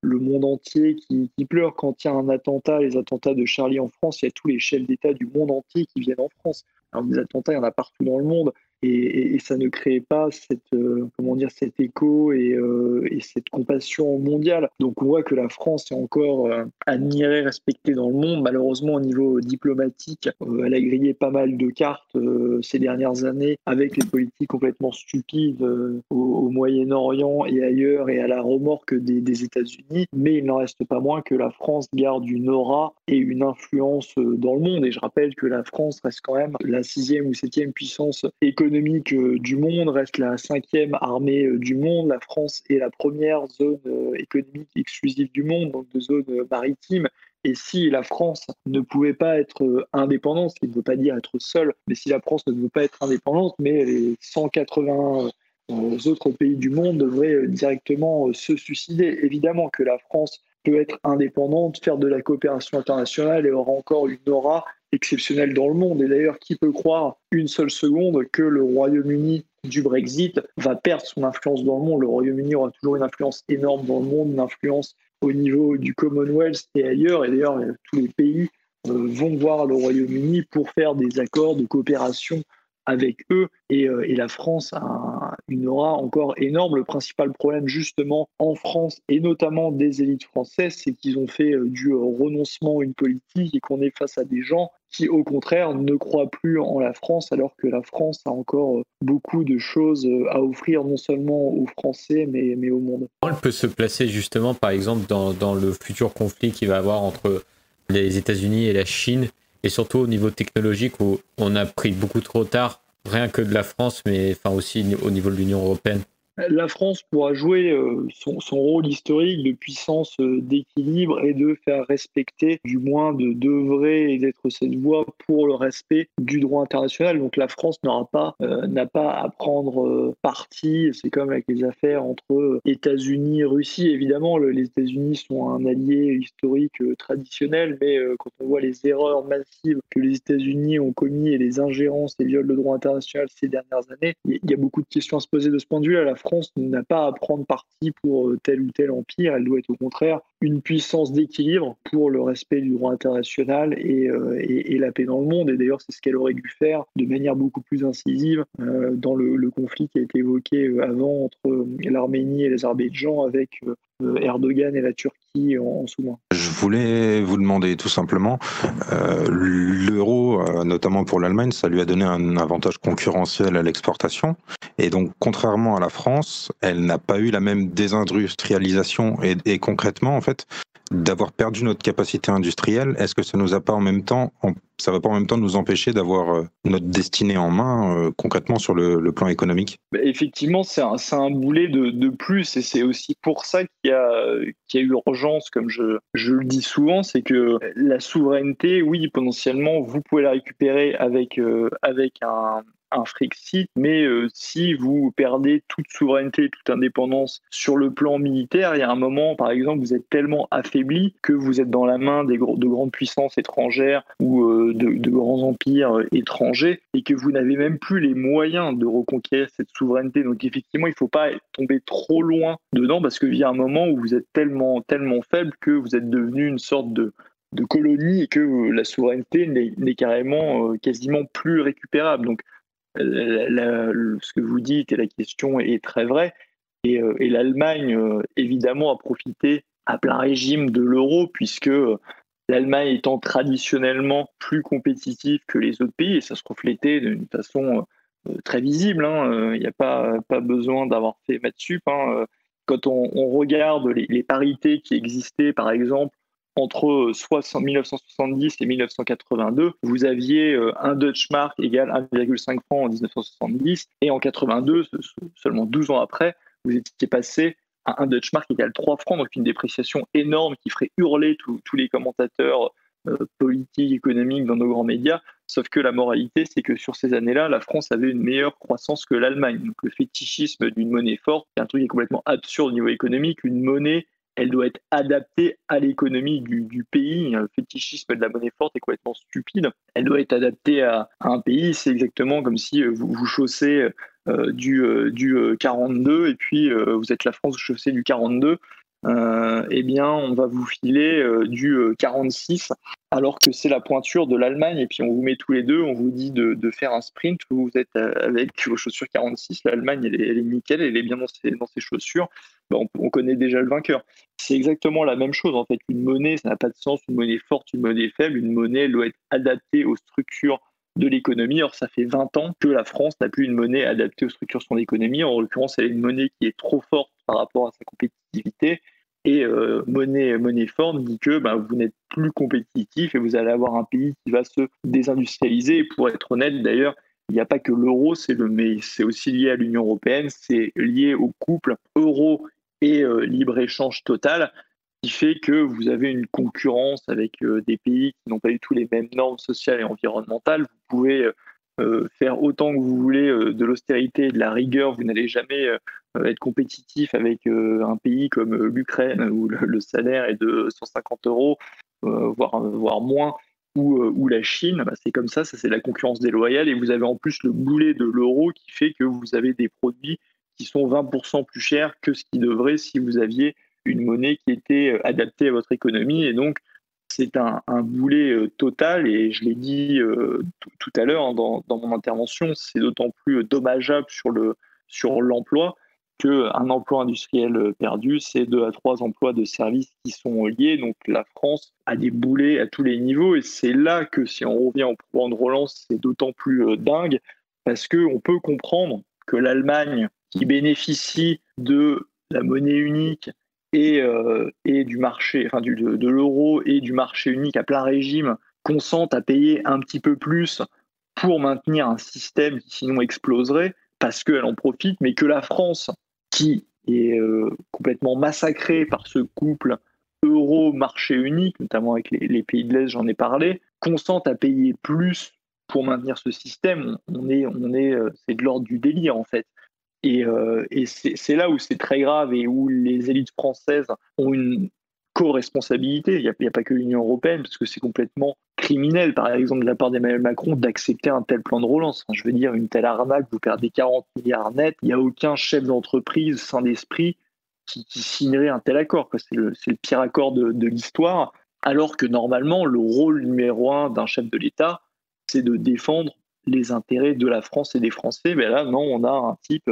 le monde entier qui, qui, pleure. Quand il y a un attentat, les attentats de Charlie en France, il y a tous les chefs d'État du monde entier qui viennent en France. Alors, des attentats, il y en a partout dans le monde et, ça ne crée pas cette, euh, comment dire, cet écho euh, et, cette compassion mondiale. Donc on voit que la France est encore euh, admirée, respectée dans le monde. Malheureusement, au niveau diplomatique, elle a grillé pas mal de cartes ces dernières années avec les politiques complètement stupides au, Moyen-Orient et ailleurs et à la remorque des, États-Unis. Mais il n'en reste pas moins que la France garde une aura et une influence dans le monde. Et je rappelle que la France reste quand même la sixième ou septième puissance économique euh, du monde, reste la cinquième armée euh, du monde. La France est la première zone euh, économique exclusive du monde, donc de zone maritime. Et si la France ne pouvait pas être indépendante, ce qui ne veut pas dire être seule, mais si la France ne veut pas être indépendante, mais les 180 autres pays du monde devraient directement se suicider. Évidemment que la France peut être indépendante, faire de la coopération internationale et aura encore une aura exceptionnelle dans le monde. Et d'ailleurs, qui peut croire une seule seconde que le Royaume-Uni du Brexit va perdre son influence dans le monde? Le Royaume-Uni aura toujours une influence énorme dans le monde, une influence au niveau du Commonwealth et ailleurs. Et d'ailleurs, tous les pays euh, vont voir le Royaume-Uni pour faire des accords de coopération avec eux. Euh, et, la France a une aura encore énorme. Le principal problème justement en France et notamment des élites françaises, c'est qu'ils ont fait euh, du renoncement à une politique et qu'on est face à des gens qui au contraire ne croient plus en la France alors que la France a encore euh, beaucoup de choses à offrir non seulement aux Français mais, mais au monde. Elle peut se placer justement par exemple dans le futur conflit qu'il va y avoir entre les États-Unis et la Chine et surtout au niveau technologique où on a pris beaucoup trop tard, rien que de la France, mais enfin aussi au niveau de l'Union européenne la France pourra jouer euh, son, rôle historique de puissance euh, d'équilibre et de faire respecter, du moins de d'œuvrer et d'être cette voie pour le respect du droit international. Donc la France n'aura pas euh, n'a pas à prendre parti. C'est comme avec les affaires entre États-Unis et Russie. Évidemment, les États-Unis sont un allié historique traditionnel, mais quand on voit les erreurs massives que les États-Unis ont commis et les ingérences et viols de droit international ces dernières années, il y a beaucoup de questions à se poser de ce point de vue. La France n'a pas à prendre parti pour euh, tel ou tel empire, elle doit être au contraire une puissance d'équilibre pour le respect du droit international euh, et, et, la paix dans le monde. Et d'ailleurs, c'est ce qu'elle aurait dû faire de manière beaucoup plus incisive euh, dans le, conflit qui a été évoqué avant entre l'Arménie et l'Azerbaïdjan avec Erdogan et la Turquie en, sous-main. Je voulais vous demander tout simplement, l'euro, notamment pour l'Allemagne, ça lui a donné un avantage concurrentiel à l'exportation. Et donc, contrairement à la France, elle n'a pas eu la même désindustrialisation. Et concrètement, en fait, d'avoir perdu notre capacité industrielle, est-ce que ça nous a pas en même temps, ça va pas en même temps nous empêcher d'avoir euh, notre destinée en main euh, concrètement sur le, plan économique? Bah, Effectivement, c'est un, boulet de, plus et c'est aussi pour ça qu'il y, a urgence, comme je, je le dis souvent, c'est que la souveraineté, oui, potentiellement, vous pouvez la récupérer avec, euh, avec un, un Frexit, mais euh, si vous perdez toute souveraineté, toute indépendance sur le plan militaire, il y a un moment, par exemple, vous êtes tellement affaibli que vous êtes dans la main des, de grandes puissances étrangères ou euh, de, grands empires euh, étrangers et que vous n'avez même plus les moyens de reconquérir cette souveraineté. Donc effectivement, il ne faut pas tomber trop loin dedans parce qu'il y a un moment où vous êtes tellement, tellement faible que vous êtes devenu une sorte de, de colonie et que la souveraineté n'est carrément quasiment plus récupérable. Donc ce que vous dites et la question est très vraie. Et, euh, l'Allemagne, euh, évidemment, a profité à plein régime de l'euro, puisque euh, l'Allemagne étant traditionnellement plus compétitive que les autres pays, et ça se reflétait d'une façon très visible. Hein, il n'y a pas, pas besoin d'avoir fait maths sup. Hein, quand on, regarde les, parités qui existaient, par exemple, entre 1970 et 1982, vous aviez euh, un Dutch mark égal 1,5 francs en 1970, et en 82, seulement 12 ans après, vous étiez passé à un Dutch mark égal 3 francs, donc une dépréciation énorme qui ferait hurler tous les commentateurs euh, politiques, économiques dans nos grands médias. Sauf que la moralité, c'est que sur ces années-là, la France avait une meilleure croissance que l'Allemagne. Donc le fétichisme d'une monnaie forte, c'est un truc qui est complètement absurde au niveau économique. Une monnaie elle doit être adaptée à l'économie du, pays. Le fétichisme de la monnaie forte est complètement stupide. Elle doit être adaptée à, un pays. C'est exactement comme si euh, vous, vous chaussez euh, du, euh, du 42 et puis vous êtes la France, vous chaussez du 42. Eh bien, on va vous filer du 46, alors que c'est la pointure de l'Allemagne. Et puis, on vous met tous les deux, on vous dit de, faire un sprint. Vous êtes avec vos chaussures 46. L'Allemagne, elle, est nickel, elle est bien dans ses, dans ses chaussures. on, connaît déjà le vainqueur c'est exactement la même chose. En fait, une monnaie, ça n'a pas de sens. Une monnaie forte, une monnaie faible. Une monnaie elle doit être adaptée aux structures de l'économie. Or, ça fait 20 ans que la France n'a plus une monnaie adaptée aux structures de son économie. En l'occurrence, elle une monnaie qui est trop forte par rapport à sa compétitivité. Et euh, monnaie, monnaie forte dit que bah, vous n'êtes plus compétitif et vous allez avoir un pays qui va se désindustrialiser. Et pour être honnête, d'ailleurs, il n'y a pas que l'euro, c'est le, c'est aussi lié à l'Union européenne, c'est lié au couple euro et euh, libre-échange total. Qui fait que vous avez une concurrence avec des pays qui n'ont pas du tout les mêmes normes sociales et environnementales. Vous pouvez faire autant que vous voulez de l'austérité et de la rigueur, vous n'allez jamais être compétitif avec un pays comme l'Ukraine où le, salaire est de 150 euros, voire, voire moins. Ou, la Chine, bah, c'est comme ça, ça c'est la concurrence déloyale, et vous avez en plus le boulet de l'euro qui fait que vous avez des produits qui sont 20% plus chers que ce qui devrait si vous aviez une monnaie qui était euh, adaptée à votre économie. Et donc, c'est un, boulet euh, total, et je l'ai dit euh, tout à l'heure hein, dans, mon intervention, c'est d'autant plus dommageable sur le sur l'emploi qu'un emploi industriel perdu, c'est deux à trois emplois de services qui sont liés. Donc la France a des boulets à tous les niveaux, et c'est là que si on revient au pouvoir de relance, c'est d'autant plus dingue, parce qu'on peut comprendre que l'Allemagne, qui bénéficie de la monnaie unique et, euh, et du marché, enfin du, de, l'euro et du marché unique à plein régime consentent à payer un petit peu plus pour maintenir un système qui sinon exploserait parce qu'elle en profite, mais que la France, qui est euh, complètement massacrée par ce couple euro-marché unique, notamment avec les, les pays de l'Est, j'en ai parlé, consente à payer plus pour maintenir ce système. On est, on est, euh, c'est de l'ordre du délire en fait. Et, euh, c'est là où c'est très grave et où les élites françaises ont une co-responsabilité. Il n'y a, pas que l'Union européenne, parce que c'est complètement criminel, par exemple, de la part d'Emmanuel Macron, d'accepter un tel plan de relance. je veux dire, une telle arnaque, vous perdez 40 milliards net, il n'y a aucun chef d'entreprise sain d'esprit qui, signerait un tel accord. C'est le, pire accord de, de l'histoire, alors que normalement, le rôle numéro un d'un chef de l'État, c'est de défendre les intérêts de la France et des Français. Mais là, non, on a un type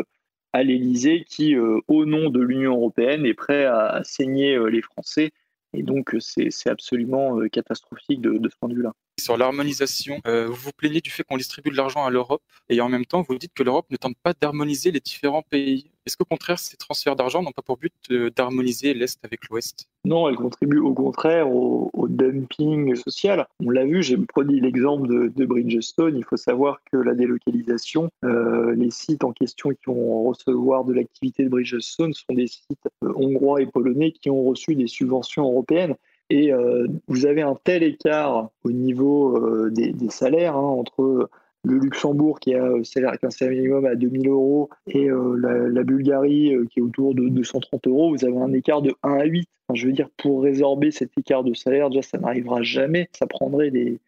à l'Élysée qui, euh, au nom de l'Union européenne, est prêt à, saigner euh, les Français. Et donc, euh, c'est absolument catastrophique de, ce point de vue-là. Sur l'harmonisation, vous vous plaignez du fait qu'on distribue de l'argent à l'Europe et en même temps, vous dites que l'Europe ne tente pas d'harmoniser les différents pays. Est-ce qu'au contraire, ces transferts d'argent n'ont pas pour but d'harmoniser l'Est avec l'Ouest? Non, elles contribuent au contraire au, dumping social. On l'a vu, j'ai produit l'exemple de, Bridgestone. Il faut savoir que la délocalisation, euh, les sites en question qui vont recevoir de l'activité de Bridgestone sont des sites euh, hongrois et polonais qui ont reçu des subventions européennes. Et euh, vous avez un tel écart au niveau des, salaires hein, entre le Luxembourg qui a un salaire minimum à 2000 euros et euh, la, Bulgarie euh, qui est autour de 230 euros, vous avez un écart de 1 à 8. je veux dire, pour résorber cet écart de salaire, déjà, ça n'arrivera jamais. Ça prendrait des,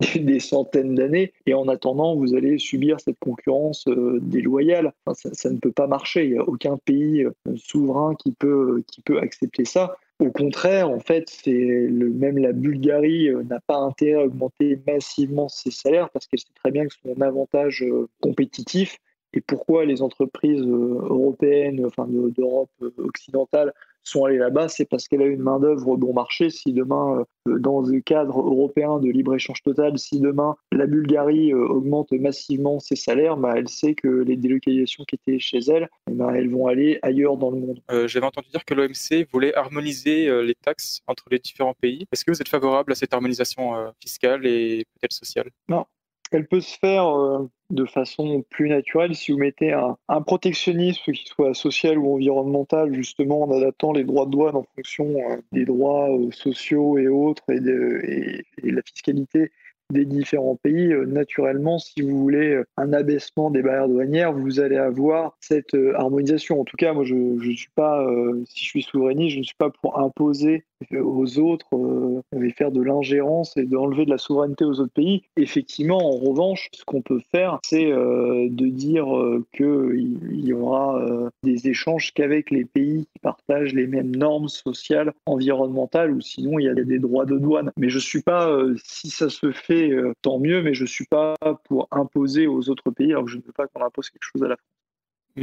centaines d'années. Et en attendant, vous allez subir cette concurrence euh, déloyale. ça, ne peut pas marcher. Il n'y a aucun pays souverain qui peut accepter ça. Au contraire, en fait, c'est le, même la Bulgarie euh, n'a pas intérêt à augmenter massivement ses salaires parce qu'elle sait très bien que son avantage euh, compétitif. Et pourquoi les entreprises euh, européennes, enfin d'Europe occidentale, sont allés là-bas, c'est parce qu'elle a une main-d'œuvre bon marché. Si demain, euh, dans le cadre européen de libre-échange total, si demain la Bulgarie euh, augmente massivement ses salaires, bah, elle sait que les délocalisations qui étaient chez elle, bah, elles vont aller ailleurs dans le monde. Euh, j'avais entendu dire que l'OMC voulait harmoniser les taxes entre les différents pays. Est-ce que vous êtes favorable à cette harmonisation fiscale et peut-être sociale? Non, elle peut se faire euh, de façon plus naturelle si vous mettez un, protectionnisme qui soit social ou environnemental, justement en adaptant les droits de douane en fonction euh, des droits euh, sociaux et autres et, de, et, la fiscalité des différents pays, naturellement, si vous voulez un abaissement des barrières douanières, vous allez avoir cette harmonisation. En tout cas, moi, je ne suis pas, si je suis souverainiste, je ne suis pas pour imposer aux autres euh, et faire de l'ingérence et d'enlever de la souveraineté aux autres pays. Effectivement, en revanche, ce qu'on peut faire, c'est euh, de dire euh, qu'il y aura des échanges qu'avec les pays qui partagent les mêmes normes sociales, environnementales, ou sinon il y a des droits de douane. Mais je suis pas, si ça se fait, tant mieux, mais je suis pas pour imposer aux autres pays, alors que je ne veux pas qu'on impose quelque chose à la France.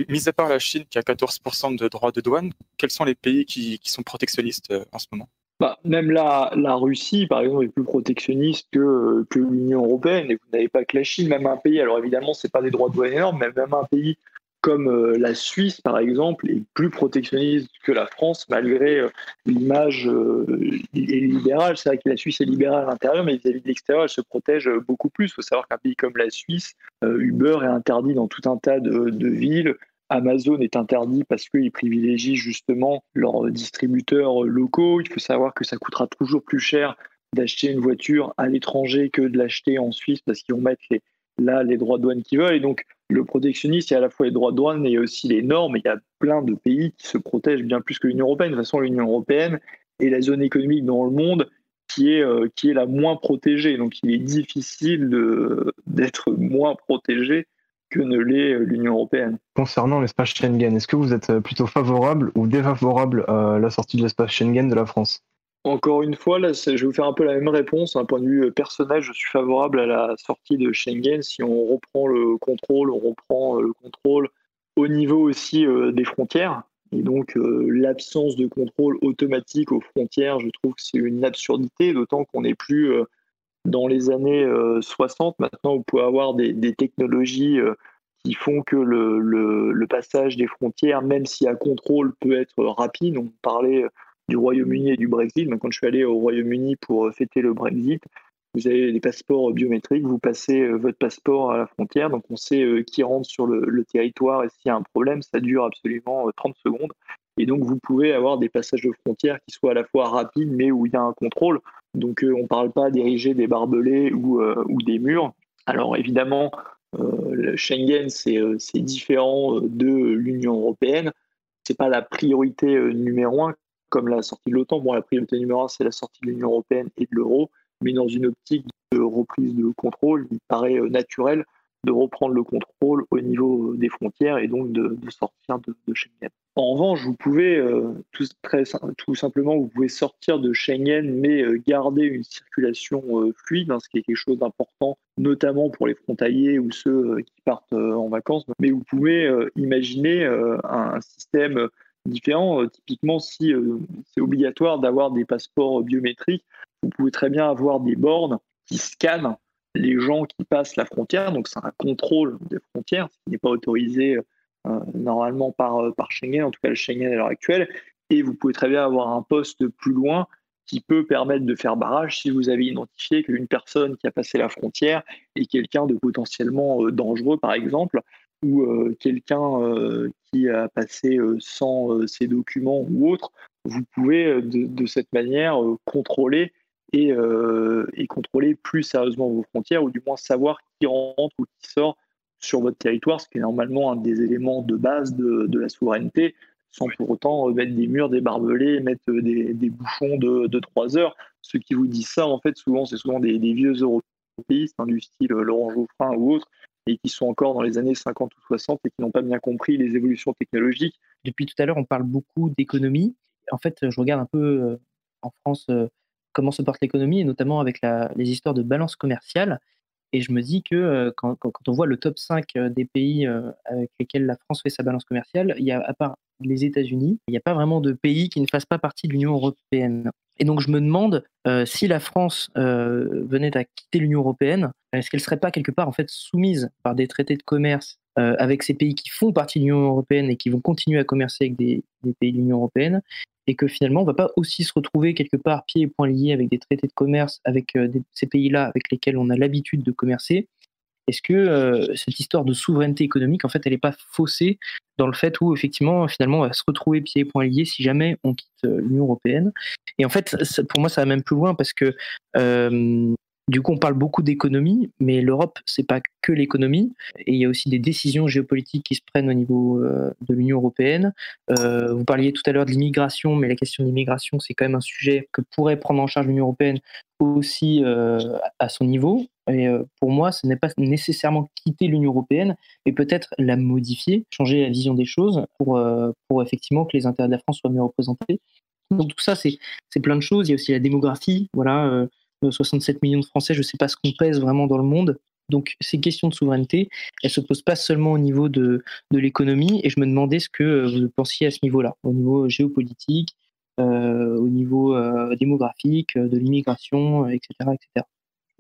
Mis à part la Chine qui a 14% de droits de douane, quels sont les pays qui, sont protectionnistes euh, en ce moment? Bah, même la, la, Russie, par exemple, est plus protectionniste que, que l'Union européenne. Et vous n'avez pas que la Chine, même un pays, alors évidemment, ce n'est pas des droits de douane énormes, mais même un pays comme euh, la Suisse, par exemple, est plus protectionniste que la France, malgré euh, l'image libérale. C'est vrai que la Suisse est libérale à l'intérieur, mais vis-à-vis de l'extérieur, elle se protège beaucoup plus. Il faut savoir qu'un pays comme la Suisse, Uber est interdit dans tout un tas de, villes Amazon est interdit parce qu'ils privilégient justement leurs distributeurs locaux. Il faut savoir que ça coûtera toujours plus cher d'acheter une voiture à l'étranger que de l'acheter en Suisse parce qu'ils vont mettre là les droits de douane qu'ils veulent. Et donc, le protectionnisme, il y a à la fois les droits de douane et aussi les normes. Il y a plein de pays qui se protègent bien plus que l'Union européenne. De toute façon, l'Union européenne est la zone économique dans le monde qui est, euh, la moins protégée. Donc, il est difficile d'être moins protégé que ne l'est euh, l'Union européenne. Concernant l'espace Schengen, est-ce que vous êtes plutôt favorable ou défavorable à la sortie de l'espace Schengen de la France? Encore une fois, là, je vais vous faire un peu la même réponse. D'un point de vue euh, personnel, je suis favorable à la sortie de Schengen. Si on reprend le contrôle, on reprend euh, le contrôle au niveau aussi euh, des frontières. Et donc, l'absence de contrôle automatique aux frontières, je trouve que c'est une absurdité, d'autant qu'on n'est plus dans les années 60. Maintenant, vous pouvez avoir des, technologies qui font que le, le, passage des frontières, même si à contrôle, peut être rapide. On parlait du Royaume-Uni et du Brexit. quand je suis allé au Royaume-Uni pour euh, fêter le Brexit, vous avez des passeports biométriques, vous passez euh, votre passeport à la frontière, donc on sait euh, qui rentre sur le, territoire et s'il y a un problème, ça dure absolument 30 secondes. Et donc vous pouvez avoir des passages de frontières qui soient à la fois rapides, mais où il y a un contrôle. Donc on ne parle pas d'ériger des barbelés ou, des murs. Alors évidemment, Schengen, c'est différent de l'Union européenne. Ce n'est pas la priorité numéro un comme la sortie de l'OTAN. Bon, la priorité numéro un, c'est la sortie de l'Union européenne et de l'euro, mais dans une optique de reprise de contrôle, il paraît euh, naturel de reprendre le contrôle au niveau euh, des frontières et donc de, sortir de, Schengen. En revanche, vous pouvez euh, tout, simplement vous pouvez sortir de Schengen, mais garder une circulation fluide, hein, ce qui est quelque chose d'important, notamment pour les frontaliers ou ceux qui partent en vacances. Mais vous pouvez imaginer un système différent. Euh, typiquement, si euh, c'est obligatoire d'avoir des passeports biométriques, vous pouvez très bien avoir des bornes qui scannent les gens qui passent la frontière. Donc, c'est un contrôle des frontières, ce qui n'est pas autorisé euh, normalement par, par Schengen, en tout cas le Schengen à l'heure actuelle. Et vous pouvez très bien avoir un poste plus loin qui peut permettre de faire barrage si vous avez identifié qu'une personne qui a passé la frontière est quelqu'un de potentiellement dangereux, par exemple ou euh, quelqu'un euh, qui a passé euh, sans ses documents ou autre, vous pouvez de, cette manière contrôler et, et, contrôler plus sérieusement vos frontières, ou du moins savoir qui rentre ou qui sort sur votre territoire, ce qui est normalement un des éléments de base de, de la souveraineté, sans pour autant mettre des murs, des barbelés, mettre des, des bouchons de, de 3 heures. Ceux qui vous disent ça, en fait, souvent, c'est souvent des, des vieux européistes, hein, du style Laurent Geoffrin ou autre, et qui sont encore dans les années 50 ou 60 et qui n'ont pas bien compris les évolutions technologiques. Depuis tout à l'heure, on parle beaucoup d'économie. En fait, je regarde un peu euh, en France euh, comment se porte l'économie, et notamment avec les histoires de balance commerciale. Et je me dis que euh, quand, on voit le top 5 des pays avec lesquels la France fait sa balance commerciale, il y a, à part les États-Unis, il n'y a pas vraiment de pays qui ne fassent pas partie de l'Union européenne. Et donc je me demande euh, si la France euh, venait à quitter l'Union européenne, est-ce qu'elle ne serait pas quelque part en fait soumise par des traités de commerce euh, avec ces pays qui font partie de l'Union européenne et qui vont continuer à commercer avec des, pays de l'Union européenne, et que finalement on va pas aussi se retrouver quelque part pieds et poings liés avec des traités de commerce avec ces pays-là avec lesquels on a l'habitude de commercer, est-ce que cette histoire de souveraineté économique, en fait, elle n'est pas faussée dans le fait où, effectivement, finalement, on va se retrouver pieds et poings liés si jamais on quitte euh, l'Union européenne. Et en fait, pour moi, ça va même plus loin parce que euh, du coup, on parle beaucoup d'économie, mais l'Europe, c'est pas que l'économie. Et il y a aussi des décisions géopolitiques qui se prennent au niveau de l'Union européenne. vous parliez tout à l'heure de l'immigration, mais la question de l'immigration, c'est quand même un sujet que pourrait prendre en charge l'Union européenne aussi à son niveau. Et pour moi, ce n'est pas nécessairement quitter l'Union européenne, mais peut-être la modifier, changer la vision des choses pour, pour effectivement que les intérêts de la France soient mieux représentés. Donc tout ça, c'est plein de choses. Il y a aussi la démographie. Voilà, 67 millions de Français, je ne sais pas ce qu'on pèse vraiment dans le monde. Donc ces questions de souveraineté, elles ne se posent pas seulement au niveau de, de l'économie. Et je me demandais ce que vous pensiez à ce niveau-là, au niveau géopolitique, au niveau démographique, de l'immigration, etc., etc.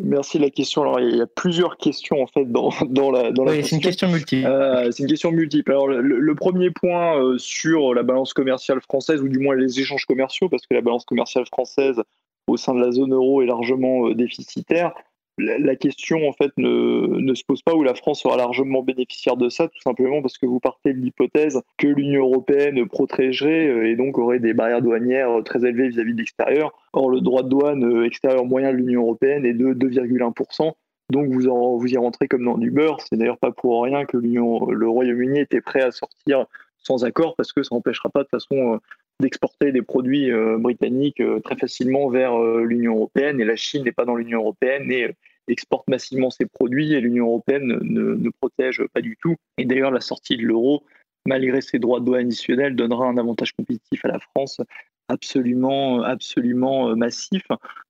Merci de la question. Alors, il y a plusieurs questions en fait dans, dans la, dans oui, c'est une question multiple. Euh, c'est une question multiple. Alors, le, premier point euh, sur la balance commerciale française, ou du moins les échanges commerciaux, parce que la balance commerciale française au sein de la zone euro est largement euh, déficitaire. la, question en fait ne, ne, se pose pas où la France sera largement bénéficiaire de ça, tout simplement parce que vous partez de l'hypothèse que l'Union européenne protégerait euh, et donc aurait des barrières douanières très élevées vis-à-vis de l'extérieur. Or, le droit de douane euh, extérieur moyen de l'Union européenne est de 2,1%. Donc vous, en, vous y rentrez comme dans du beurre. C'est d'ailleurs pas pour rien que le Royaume-Uni était prêt à sortir sans accord parce que ça n'empêchera pas de façon d'exporter des produits britanniques très facilement vers l'Union européenne et la Chine n'est pas dans l'Union européenne et exporte massivement ses produits et l'Union européenne ne, ne, protège pas du tout. Et d'ailleurs, la sortie de l'euro, malgré ses droits de douane additionnels, donnera un avantage compétitif à la France absolument, absolument massif.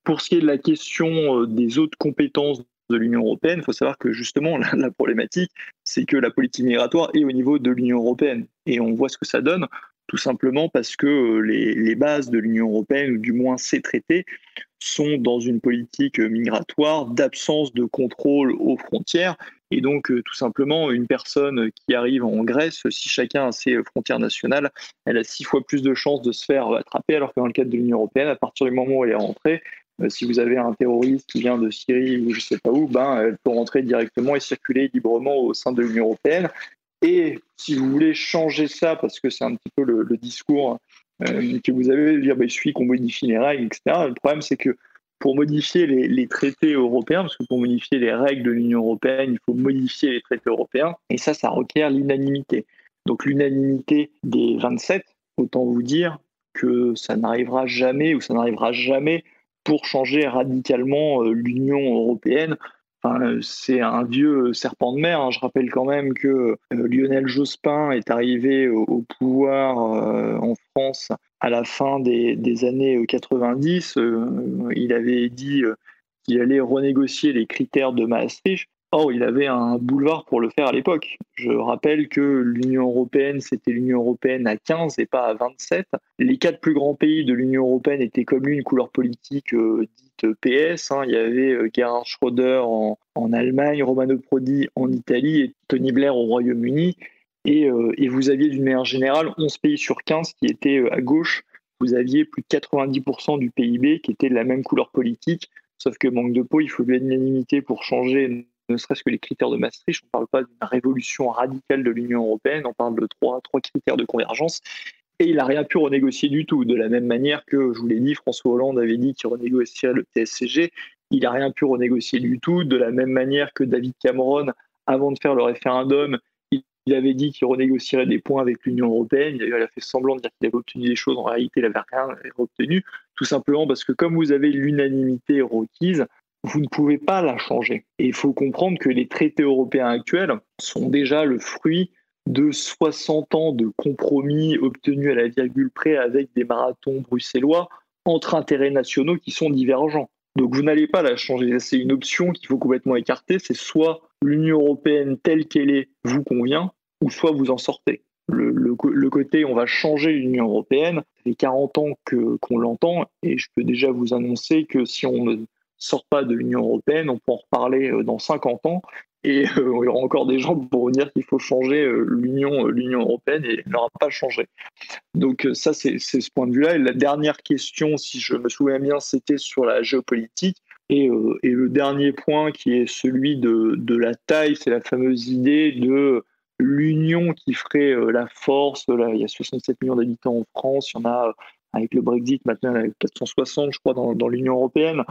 Pour ce qui est de la question des autres compétences de l'Union européenne, il faut savoir que justement, la, la problématique, c'est que la politique migratoire est au niveau de l'Union européenne. Et on voit ce que ça donne, tout simplement parce que les, les bases de l'Union européenne, ou du moins ces traités, sont dans une politique migratoire d'absence de contrôle aux frontières. Et donc, tout simplement, une personne qui arrive en Grèce, si chacun a ses frontières nationales, elle a six fois plus de chances de se faire attraper, alors que dans le cadre de l'Union européenne, à partir du moment où elle est rentrée, si vous avez un terroriste qui vient de Syrie ou je ne sais pas où, ben, elle peut rentrer directement et circuler librement au sein de l'Union européenne. Et si vous voulez changer ça, parce que c'est un petit peu le, discours euh, que vous avez, dire bah, il suffit qu'on modifie les règles, etc. Le problème, c'est que pour modifier les, les, traités européens, parce que pour modifier les règles de l'Union européenne, il faut modifier les traités européens, et ça, ça requiert l'unanimité. Donc l'unanimité des 27, autant vous dire que ça n'arrivera jamais ou ça n'arrivera jamais pour changer radicalement euh, l'Union européenne. C'est un vieux serpent de mer. Hein. Je rappelle quand même que euh, Lionel Jospin est arrivé au, au pouvoir euh, en France à la fin des, des années 90. Euh, il avait dit qu'il allait renégocier les critères de Maastricht. Or, il avait un boulevard pour le faire à l'époque. Je rappelle que l'Union européenne, c'était l'Union européenne à 15 et pas à 27. Les quatre plus grands pays de l'Union européenne étaient comme lui une couleur politique euh, dite PS. Hein. Il y avait euh, Gerhard Schröder en, en, Allemagne, Romano Prodi en Italie et Tony Blair au Royaume-Uni. Et, euh, et, vous aviez d'une manière générale 11 pays sur 15 qui étaient à gauche. Vous aviez plus de 90% du PIB qui était de la même couleur politique. Sauf que manque de peau, il faut de l'unanimité pour changer ne serait-ce que les critères de Maastricht. On ne parle pas d'une révolution radicale de l'Union européenne, on parle de trois, critères de convergence. Et il n'a rien pu renégocier du tout. De la même manière que, je vous l'ai dit, François Hollande avait dit qu'il renégocierait le TSCG, il n'a rien pu renégocier du tout. De la même manière que David Cameron, avant de faire le référendum, il avait dit qu'il renégocierait des points avec l'Union européenne. Il a fait semblant de dire qu'il avait obtenu des choses. En réalité, il n'avait rien obtenu. Tout simplement parce que comme vous avez l'unanimité requise, vous ne pouvez pas la changer. Et il faut comprendre que les traités européens actuels sont déjà le fruit de 60 ans de compromis obtenus à la virgule près avec des marathons bruxellois entre intérêts nationaux qui sont divergents. Donc vous n'allez pas la changer. C'est une option qu'il faut complètement écarter. C'est soit l'Union européenne telle qu'elle est vous convient, ou soit vous en sortez. Le, côté on va changer l'Union européenne, ça fait 40 ans qu'on l'entend, et je peux déjà vous annoncer que si on ne sortent pas de l'Union européenne, on peut en reparler dans 50 ans. Et euh, il y aura encore des gens pour dire qu'il faut changer euh, l'Union, euh, européenne et elle n'aura pas changé. Donc ça, c'est, ce point de vue-là. La dernière question, si je me souviens bien, c'était sur la géopolitique. Et, euh, le dernier point qui est celui de, la taille, c'est la fameuse idée de l'union qui ferait la force. Il y a 67 millions d'habitants en France, il y en a avec le Brexit maintenant, il y en a 460, je crois, dans l'Union européenne.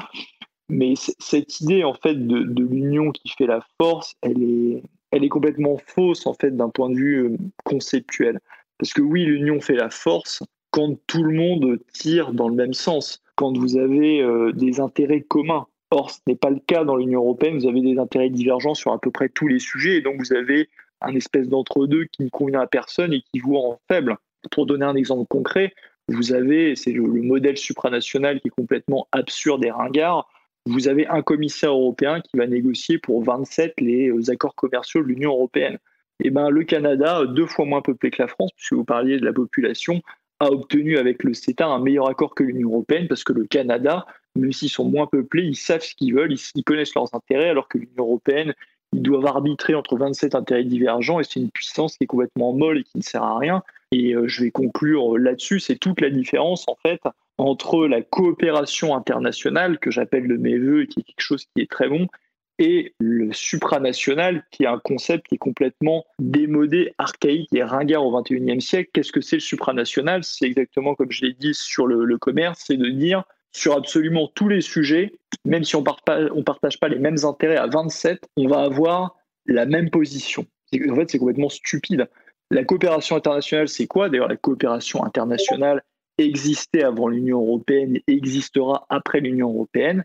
Mais cette idée en fait de, l'union qui fait la force, elle est, elle est complètement fausse en fait d'un point de vue conceptuel. Parce que oui, l'union fait la force quand tout le monde tire dans le même sens, quand vous avez euh, des intérêts communs. Or, ce n'est pas le cas dans l'Union européenne. Vous avez des intérêts divergents sur à peu près tous les sujets, et donc vous avez un espèce d'entre-deux qui ne convient à personne et qui vous rend faible. Pour donner un exemple concret, vous avez, c'est le, le modèle supranational qui est complètement absurde et ringard vous avez un commissaire européen qui va négocier pour 27 les euh, accords commerciaux de l'Union européenne. Et eh ben, le Canada, deux fois moins peuplé que la France, puisque vous parliez de la population, a obtenu avec le CETA un meilleur accord que l'Union européenne, parce que le Canada, même s'ils sont moins peuplés, ils savent ce qu'ils veulent, ils, ils connaissent leurs intérêts, alors que l'Union européenne, ils doivent arbitrer entre 27 intérêts divergents, et c'est une puissance qui est complètement molle et qui ne sert à rien. Et euh, je vais conclure là-dessus, c'est toute la différence, en fait, entre la coopération internationale, que j'appelle de mes voeux et qui est quelque chose qui est très bon, et le supranational, qui est un concept qui est complètement démodé, archaïque et ringard au XXIe siècle. Qu'est-ce que c'est le supranational? C'est exactement comme je l'ai dit sur le, commerce, c'est de dire sur absolument tous les sujets, même si on ne partage pas les mêmes intérêts à 27, on va avoir la même position. En fait, c'est complètement stupide. La coopération internationale, c'est quoi? D'ailleurs, la coopération internationale existait avant l'Union européenne et existera après l'Union européenne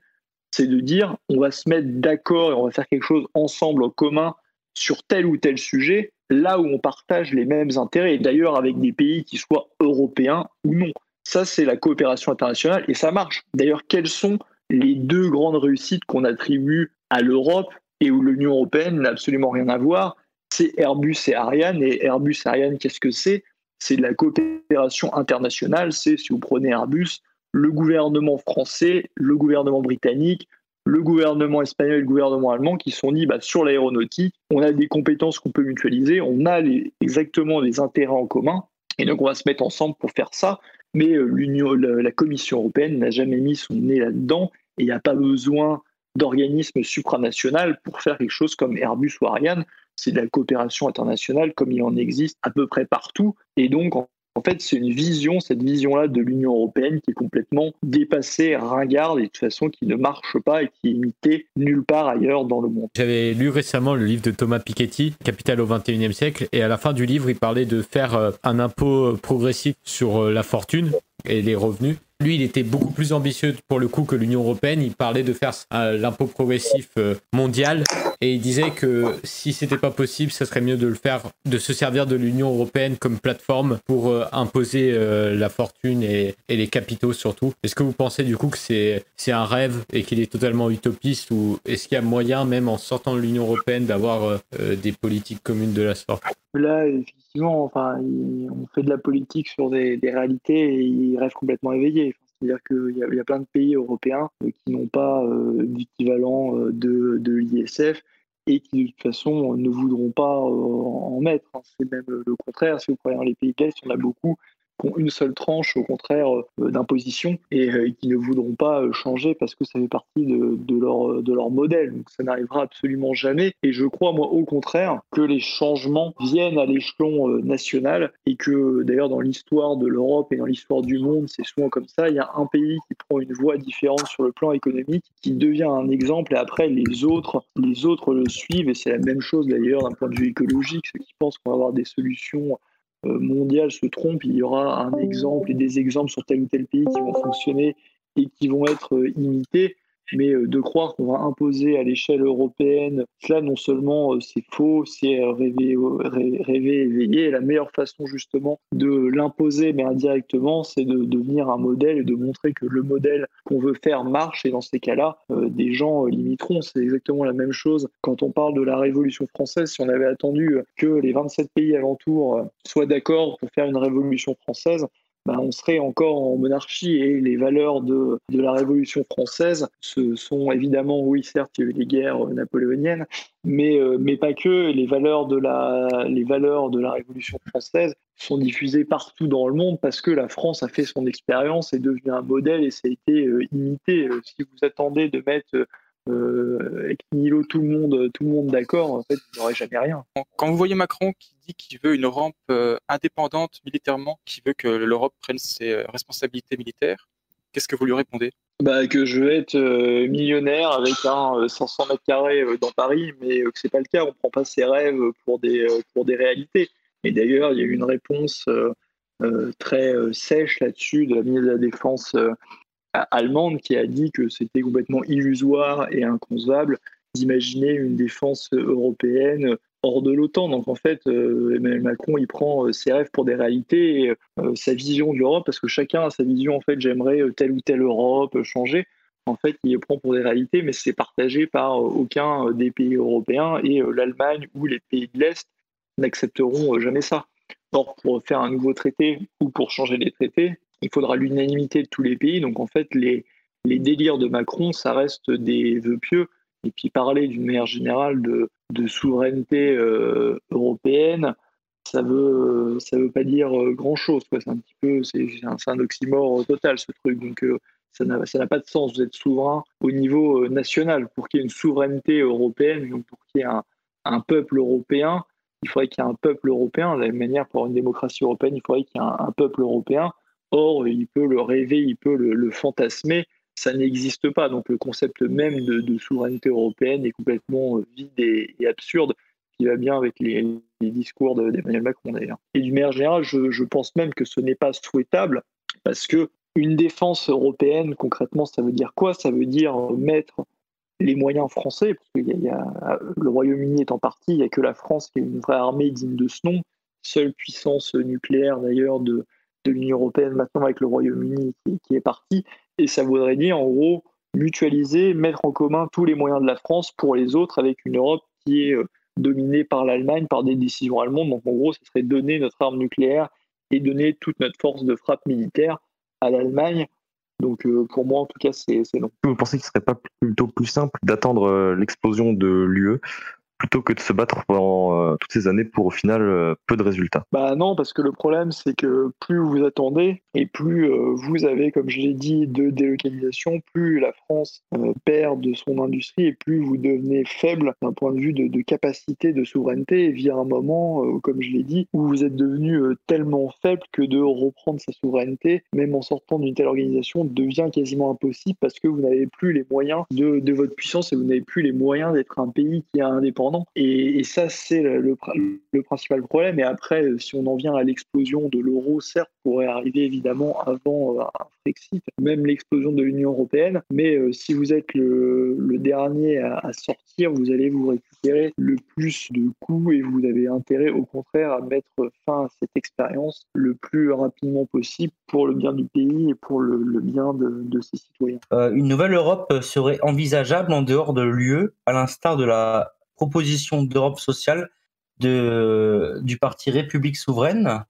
c'est de dire on va se mettre d'accord et on va faire quelque chose ensemble en commun sur tel ou tel sujet, là où on partage les mêmes intérêts, et d'ailleurs avec des pays qui soient européens ou non. Ça, c'est la coopération internationale et ça marche. D'ailleurs, quelles sont les deux grandes réussites qu'on attribue à l'Europe et où l'Union européenne n'a absolument rien à voir? C'est Airbus et Ariane. Et Airbus et Ariane, qu'est-ce que c'est? C'est de la coopération internationale. C'est, si vous prenez Airbus, le gouvernement français, le gouvernement britannique, le gouvernement espagnol et le gouvernement allemand qui sont dit bah, sur l'aéronautique, on a des compétences qu'on peut mutualiser, on a exactement des intérêts en commun, et donc on va se mettre ensemble pour faire ça. Mais euh, la Commission européenne n'a jamais mis son nez là-dedans, et il n'y a pas besoin d'organismes supranational pour faire quelque chose comme Airbus ou Ariane. C'est de la coopération internationale comme il en existe à peu près partout. Et donc, en fait, c'est une vision, cette vision-là de l'Union européenne qui est complètement dépassée, ringarde et de toute façon qui ne marche pas et qui est imitée nulle part ailleurs dans le monde. J'avais lu récemment le livre de Thomas Piketty, Capital au XXIe siècle, et à la fin du livre, il parlait de faire euh, un impôt progressif sur euh, la fortune et les revenus. Lui, il était beaucoup plus ambitieux pour le coup que l'Union européenne. Il parlait de faire l'impôt progressif euh, mondial et il disait que si c'était pas possible, ce serait mieux de le faire, de se servir de l'Union européenne comme plateforme pour euh, imposer euh, la fortune et, les capitaux surtout. Est-ce que vous pensez du coup que c'est un rêve et qu'il est totalement utopiste ou est-ce qu'il y a moyen même en sortant de l'Union européenne d'avoir des politiques communes de la sorte? Là, effectivement, enfin, on fait de la politique sur des, des réalités et ils rêvent complètement éveillés. C'est-à-dire qu'il y, a plein de pays européens euh, qui n'ont pas euh, d'équivalent euh, de, l'ISF et qui de toute façon ne voudront pas en mettre. Hein. C'est même le contraire. Si vous prenez les pays de l'Est, en a beaucoup qui ont une seule tranche, au contraire, euh, d'imposition euh, et, qui ne voudront pas euh, changer parce que ça fait partie de, leur, de leur modèle. Donc ça n'arrivera absolument jamais. Et je crois, moi, au contraire, que les changements viennent à l'échelon national et que d'ailleurs, dans l'histoire de l'Europe et dans l'histoire du monde, c'est souvent comme ça. Il y a un pays qui prend une voie différente sur le plan économique, qui devient un exemple et après, les autres, les autres le suivent. Et c'est la même chose d'ailleurs d'un point de vue écologique. Ceux qui pensent qu'on va avoir des solutions euh, mondial se trompe, il y aura un exemple et des exemples sur tel ou tel pays qui vont fonctionner et qui vont être euh, imités mais euh, de croire qu'on va imposer à l'échelle européenne, cela non seulement euh, c'est faux, c'est euh, rêver, rêver éveillé. La meilleure façon justement de l'imposer, mais indirectement, c'est de devenir un modèle et de montrer que le modèle qu'on veut faire marche. Et dans ces cas-là, des gens l'imiteront. C'est exactement la même chose quand on parle de la Révolution française. Si on avait attendu que les 27 pays alentours soient d'accord pour faire une Révolution française, bah, on serait encore en monarchie et les valeurs de, la Révolution française, ce sont évidemment, oui, certes, il y a eu les guerres napoléoniennes, mais, euh, mais pas que. Les valeurs, de la, les valeurs de la Révolution française sont diffusées partout dans le monde parce que la France a fait son expérience, est devenue un modèle et ça a été euh, imité. Euh, si vous attendez de mettre euh, avec Nilo tout le monde, tout le monde d'accord, en fait, vous n'aurez jamais rien. Quand vous voyez Macron qui dit qu'il veut une Europe euh, indépendante militairement, qui veut que l'Europe prenne ses euh, responsabilités militaires, qu'est-ce que vous lui répondez? Bah, que je veux être millionnaire avec un 500 mètres carrés dans Paris, mais que c'est pas le cas. On prend pas ses rêves pour des pour des réalités. Et d'ailleurs, il y a eu une réponse très sèche là-dessus de la ministre de la Défense allemande qui a dit que c'était complètement illusoire et inconcevable d'imaginer une défense européenne hors de l'OTAN. Donc en fait, euh, Emmanuel Macron, il prend euh, ses rêves pour des réalités et euh, sa vision de l'Europe, parce que chacun a sa vision, en fait, j'aimerais telle ou telle Europe changer. En fait, il le prend pour des réalités, mais c'est partagé par aucun des pays européens et l'Allemagne ou les pays de l'Est n'accepteront jamais ça. Or, pour faire un nouveau traité ou pour changer les traités, il faudra l'unanimité de tous les pays. Donc en fait, les, les délires de Macron, ça reste des vœux pieux. Et puis parler d'une manière générale de, souveraineté euh, européenne, ça veut ça veut pas dire euh, grand chose. C'est un petit peu c'est un, un, oxymore total ce truc. Donc euh, ça n'a pas de sens. Vous êtes souverain au niveau national. Pour qu'il y ait une souveraineté européenne, donc pour qu'il y ait un peuple européen, il faudrait qu'il y ait un peuple européen. De la même manière, pour une démocratie européenne, il faudrait qu'il y ait un, peuple européen. Or, il peut le rêver, il peut le, fantasmer. Ça n'existe pas. Donc, le concept même de, souveraineté européenne est complètement vide et, absurde, qui va bien avec les, discours d'Emmanuel Macron d'ailleurs. Et du manière générale, je, pense même que ce n'est pas souhaitable parce que une défense européenne, concrètement, ça veut dire quoi? Ça veut dire mettre les moyens français, parce que a, le Royaume-Uni est en partie, il n'y a que la France qui a une vraie armée digne de ce nom, seule puissance nucléaire d'ailleurs de, de l'Union européenne maintenant avec le Royaume-Uni qui, est parti, et ça voudrait dire en gros mutualiser, mettre en commun tous les moyens de la France pour les autres avec une Europe qui est euh, dominée par l'Allemagne, par des décisions allemandes. Donc en gros, ce serait donner notre arme nucléaire et donner toute notre force de frappe militaire à l'Allemagne donc euh, pour moi, en tout cas, c'est non. Vous pensez qu'il ne serait pas plutôt plus simple d'attendre euh, l'explosion de l'UE plutôt que de se battre pendant euh, toutes ces années pour au final euh, peu de résultats. Bah non, parce que le problème c'est que plus vous attendez et plus euh, vous avez, comme je l'ai dit, de délocalisation, plus la France perd de son industrie et plus vous devenez faible d'un point de vue de, capacité de souveraineté et via un moment, comme je l'ai dit, où vous êtes devenu tellement faible que de reprendre sa souveraineté, même en sortant d'une telle organisation, devient quasiment impossible parce que vous n'avez plus les moyens de, de votre puissance et vous n'avez plus les moyens d'être un pays qui est indépendant et, ça, c'est le, principal problème. Et après, euh, si on en vient à l'explosion de l'euro, certes, pourrait arriver évidemment avant euh, un Brexit, même l'explosion de l'Union européenne. Mais euh, si vous êtes le, dernier à, sortir, vous allez vous récupérer le plus de coûts et vous avez intérêt, au contraire, à mettre fin à cette expérience le plus rapidement possible pour le bien du pays et pour le, bien de, ses citoyens. une nouvelle Europe serait envisageable en dehors de l'UE, à l'instar de la proposition d'Europe sociale du parti République souveraine.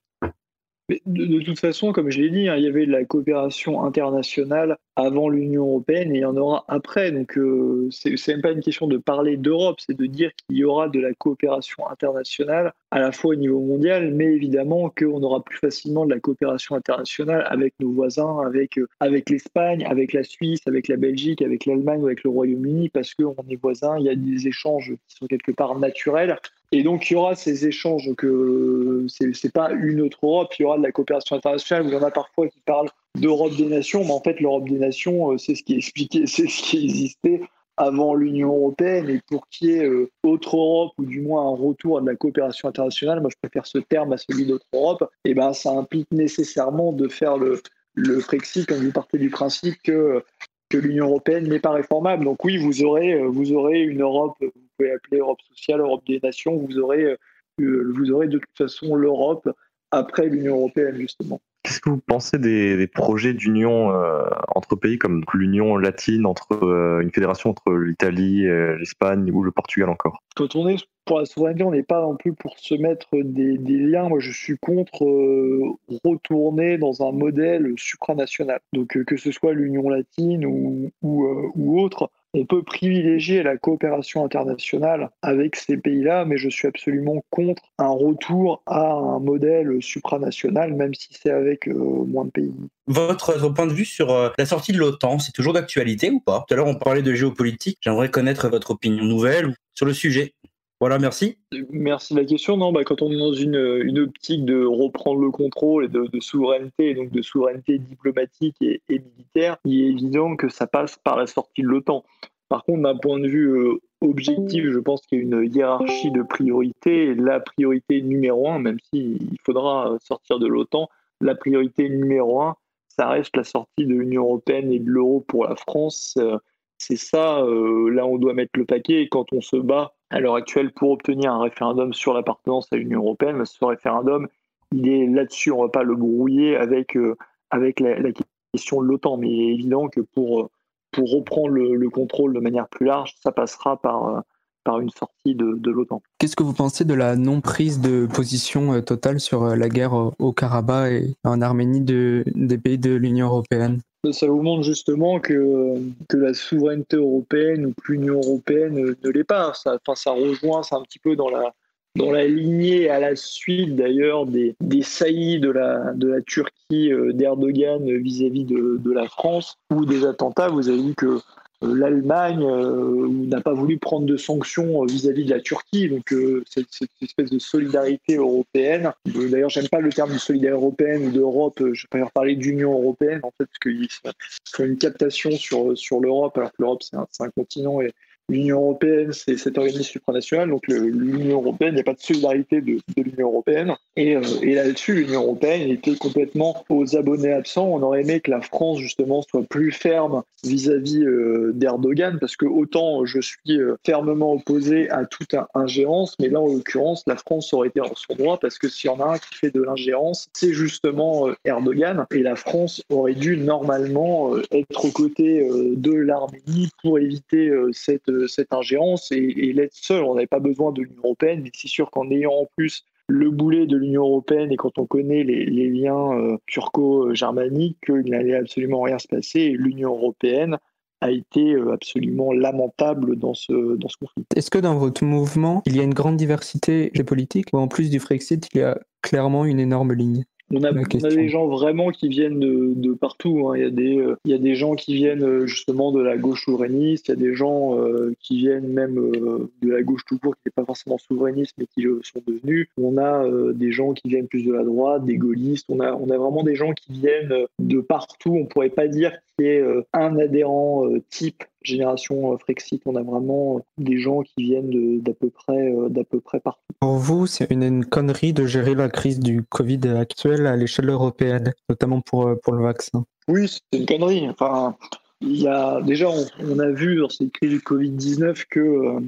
De, toute façon, comme je l'ai dit, hein, il y avait la coopération internationale avant l'Union européenne et il y en aura après. Donc, euh, ce c'est même pas une question de parler d'Europe, c'est de dire qu'il y aura de la coopération internationale à la fois au niveau mondial, mais évidemment qu'on aura plus facilement de la coopération internationale avec nos voisins, avec, euh, avec l'Espagne, avec la Suisse, avec la Belgique, avec l'Allemagne ou avec le Royaume-Uni, parce qu'on est voisins, il y a des échanges qui sont quelque part naturels. Et donc, il y aura ces échanges que c'est pas une autre Europe, il y aura de la coopération internationale où il y en a parfois qui parlent d'Europe des nations, mais en fait, l'Europe des nations, euh, c'est ce qui expliqué, c'est ce qui existait avant l'Union européenne et pour qu'il y ait euh, autre Europe ou du moins un retour à de la coopération internationale, moi je préfère ce terme à celui d'autre Europe, et ben ça implique nécessairement de faire le, le Frexit quand vous partez du principe que que l'Union européenne n'est pas réformable. Donc oui, vous aurez, euh, vous aurez une Europe, vous pouvez appeler Europe sociale, Europe des nations, vous aurez, vous aurez de toute façon l'Europe après l'Union européenne, justement. Qu'est-ce que vous pensez des, projets d'union euh, entre pays comme l'Union latine, entre euh, une fédération entre l'Italie, euh, l'Espagne ou le Portugal encore? Quand on est pour la souveraineté, on n'est pas non plus pour se mettre des, liens. Moi, je suis contre retourner dans un modèle supranational. Donc, que ce soit l'Union latine ou, autre, on peut privilégier la coopération internationale avec ces pays-là, mais je suis absolument contre un retour à un modèle supranational, même si c'est avec euh, moins de pays. Votre, point de vue sur euh, la sortie de l'OTAN, c'est toujours d'actualité ou pas? Tout à l'heure, on parlait de géopolitique. J'aimerais connaître votre opinion nouvelle sur le sujet. Voilà, merci. Merci de la question. Non, bah, quand on est dans une, optique de reprendre le contrôle et de, souveraineté, donc de souveraineté diplomatique et, militaire, il est évident que ça passe par la sortie de l'OTAN. Par contre, d'un point de vue euh, objectif, je pense qu'il y a une hiérarchie de priorités. La priorité numéro un, même s'il faudra sortir de l'OTAN, la priorité numéro un, ça reste la sortie de l'Union européenne et de l'euro pour la France. Euh, c'est ça, euh, là, on doit mettre le paquet. Et quand on se bat à l'heure actuelle pour obtenir un référendum sur l'appartenance à l'Union européenne, ce référendum, il est là-dessus, on ne va pas le brouiller avec, euh, avec la, question de l'OTAN, mais il est évident que pour, pour reprendre le, contrôle de manière plus large, ça passera par, euh, par une sortie de, de l'OTAN. Qu'est-ce que vous pensez de la non-prise de position euh, totale sur la guerre au Karabakh et en Arménie de, des pays de l'Union européenne? Ça vous montre justement que, que la souveraineté européenne ou que l'Union européenne ne l'est pas. Ça, enfin, ça rejoint, un petit peu dans la, dans la lignée à la suite d'ailleurs des, des saillies de la, de la Turquie d'Erdogan vis-à-vis de, de la France ou des attentats. Vous avez vu que euh, l'Allemagne euh, n'a pas voulu prendre de sanctions euh, vis-à-vis de la Turquie. Donc cette, espèce de solidarité européenne. D'ailleurs, j'aime pas le terme de solidarité européenne ou d'Europe. Je préfère parler d'Union européenne en fait, parce qu'ils font une captation sur sur l'Europe, alors que l'Europe c'est un, un, continent et L'Union européenne, c'est cet organisme supranational, donc l'Union européenne, il n'y a pas de solidarité de, l'Union européenne. Et, euh, et là-dessus, l'Union européenne était complètement aux abonnés absents. On aurait aimé que la France, justement, soit plus ferme vis-à-vis euh, d'Erdogan, parce que autant je suis euh, fermement opposé à toute ingérence, mais là, en l'occurrence, la France aurait été en son droit, parce que s'il y en a un qui fait de l'ingérence, c'est justement Erdogan. Et la France aurait dû normalement être aux côtés de l'Arménie pour éviter cette cette ingérence et, l'être seul. On n'avait pas besoin de l'Union européenne, c'est sûr qu'en ayant en plus le boulet de l'Union européenne et quand on connaît les, liens euh, turco-germaniques, qu'il n'allait absolument rien se passer. L'Union européenne a été euh, absolument lamentable dans ce, dans ce conflit. Est-ce que dans votre mouvement, il y a une grande diversité géopolitique ou en plus du Frexit, il y a clairement une énorme ligne? On a, des gens vraiment qui viennent de, partout. Hein. Il, y a des, euh, il y a des gens qui viennent euh, justement de la gauche souverainiste, il y a des gens euh, qui viennent même de la gauche tout court, qui n'est pas forcément souverainiste, mais qui le sont devenus. On a des gens qui viennent plus de la droite, des gaullistes. On a, on a vraiment des gens qui viennent de partout. On pourrait pas dire qu'il y ait un adhérent type génération Frexit, on a vraiment des gens qui viennent d'à peu près d'à peu près partout. Pour vous, c'est une, connerie de gérer la crise du Covid actuelle à l'échelle européenne, notamment pour, pour le vaccin. Oui, c'est une connerie. Enfin, il y a déjà on, a vu dans cette crise du Covid-19 que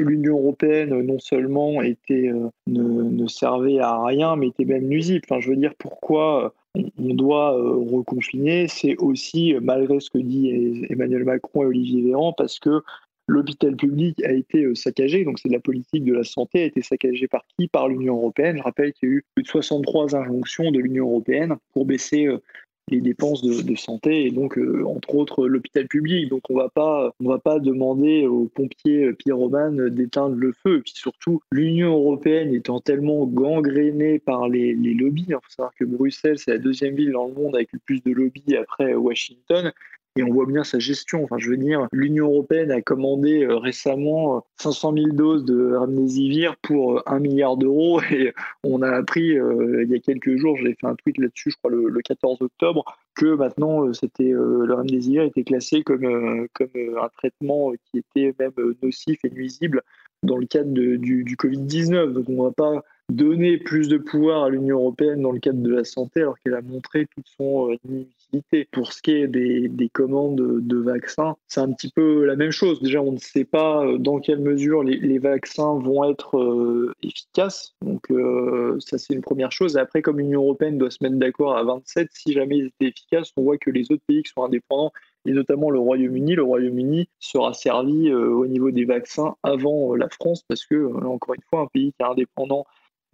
l'Union européenne non seulement était, ne, ne, servait à rien, mais était même nuisible. Enfin, je veux dire, pourquoi on doit euh, reconfiner, c'est aussi, euh, malgré ce que dit Emmanuel Macron et Olivier Véran, parce que l'hôpital public a été euh, saccagé, donc c'est de la politique de la santé, a été saccagé par qui? Par l'Union européenne. Je rappelle qu'il y a eu plus de 63 injonctions de l'Union européenne pour baisser les dépenses de, santé et donc euh, entre autres l'hôpital public. Donc on va pas on va pas demander aux pompiers pyromanes d'éteindre le feu. Et puis surtout l'Union européenne étant tellement gangrénée par les, les lobbies. Il faut savoir que Bruxelles c'est la deuxième ville dans le monde avec le plus de lobbies après Washington et on voit bien sa gestion. Enfin, je veux dire, l'Union européenne a commandé euh, récemment 500 euh, 000 doses de Remdesivir pour 1 euh, milliard d'euros et on a appris il y a quelques jours, j'ai fait un tweet là-dessus, je crois le, 14 octobre, que maintenant c'était le Remdesivir était classé comme comme un traitement qui était même nocif et nuisible dans le cadre du, du Covid-19. Donc on ne va pas donner plus de pouvoir à l'Union européenne dans le cadre de la santé alors qu'elle a montré toute son inutilité. Pour ce qui est des, des commandes de vaccins, c'est un petit peu la même chose. Déjà, on ne sait pas euh, dans quelle mesure les, vaccins vont être euh, efficaces. Donc euh, ça, c'est une première chose. Et après, comme l'Union européenne doit se mettre d'accord à 27, si jamais ils étaient efficaces, on voit que les autres pays qui sont indépendants et notamment le Royaume-Uni. Le Royaume-Uni sera servi au niveau des vaccins avant la France parce que, encore une fois, un pays qui est indépendant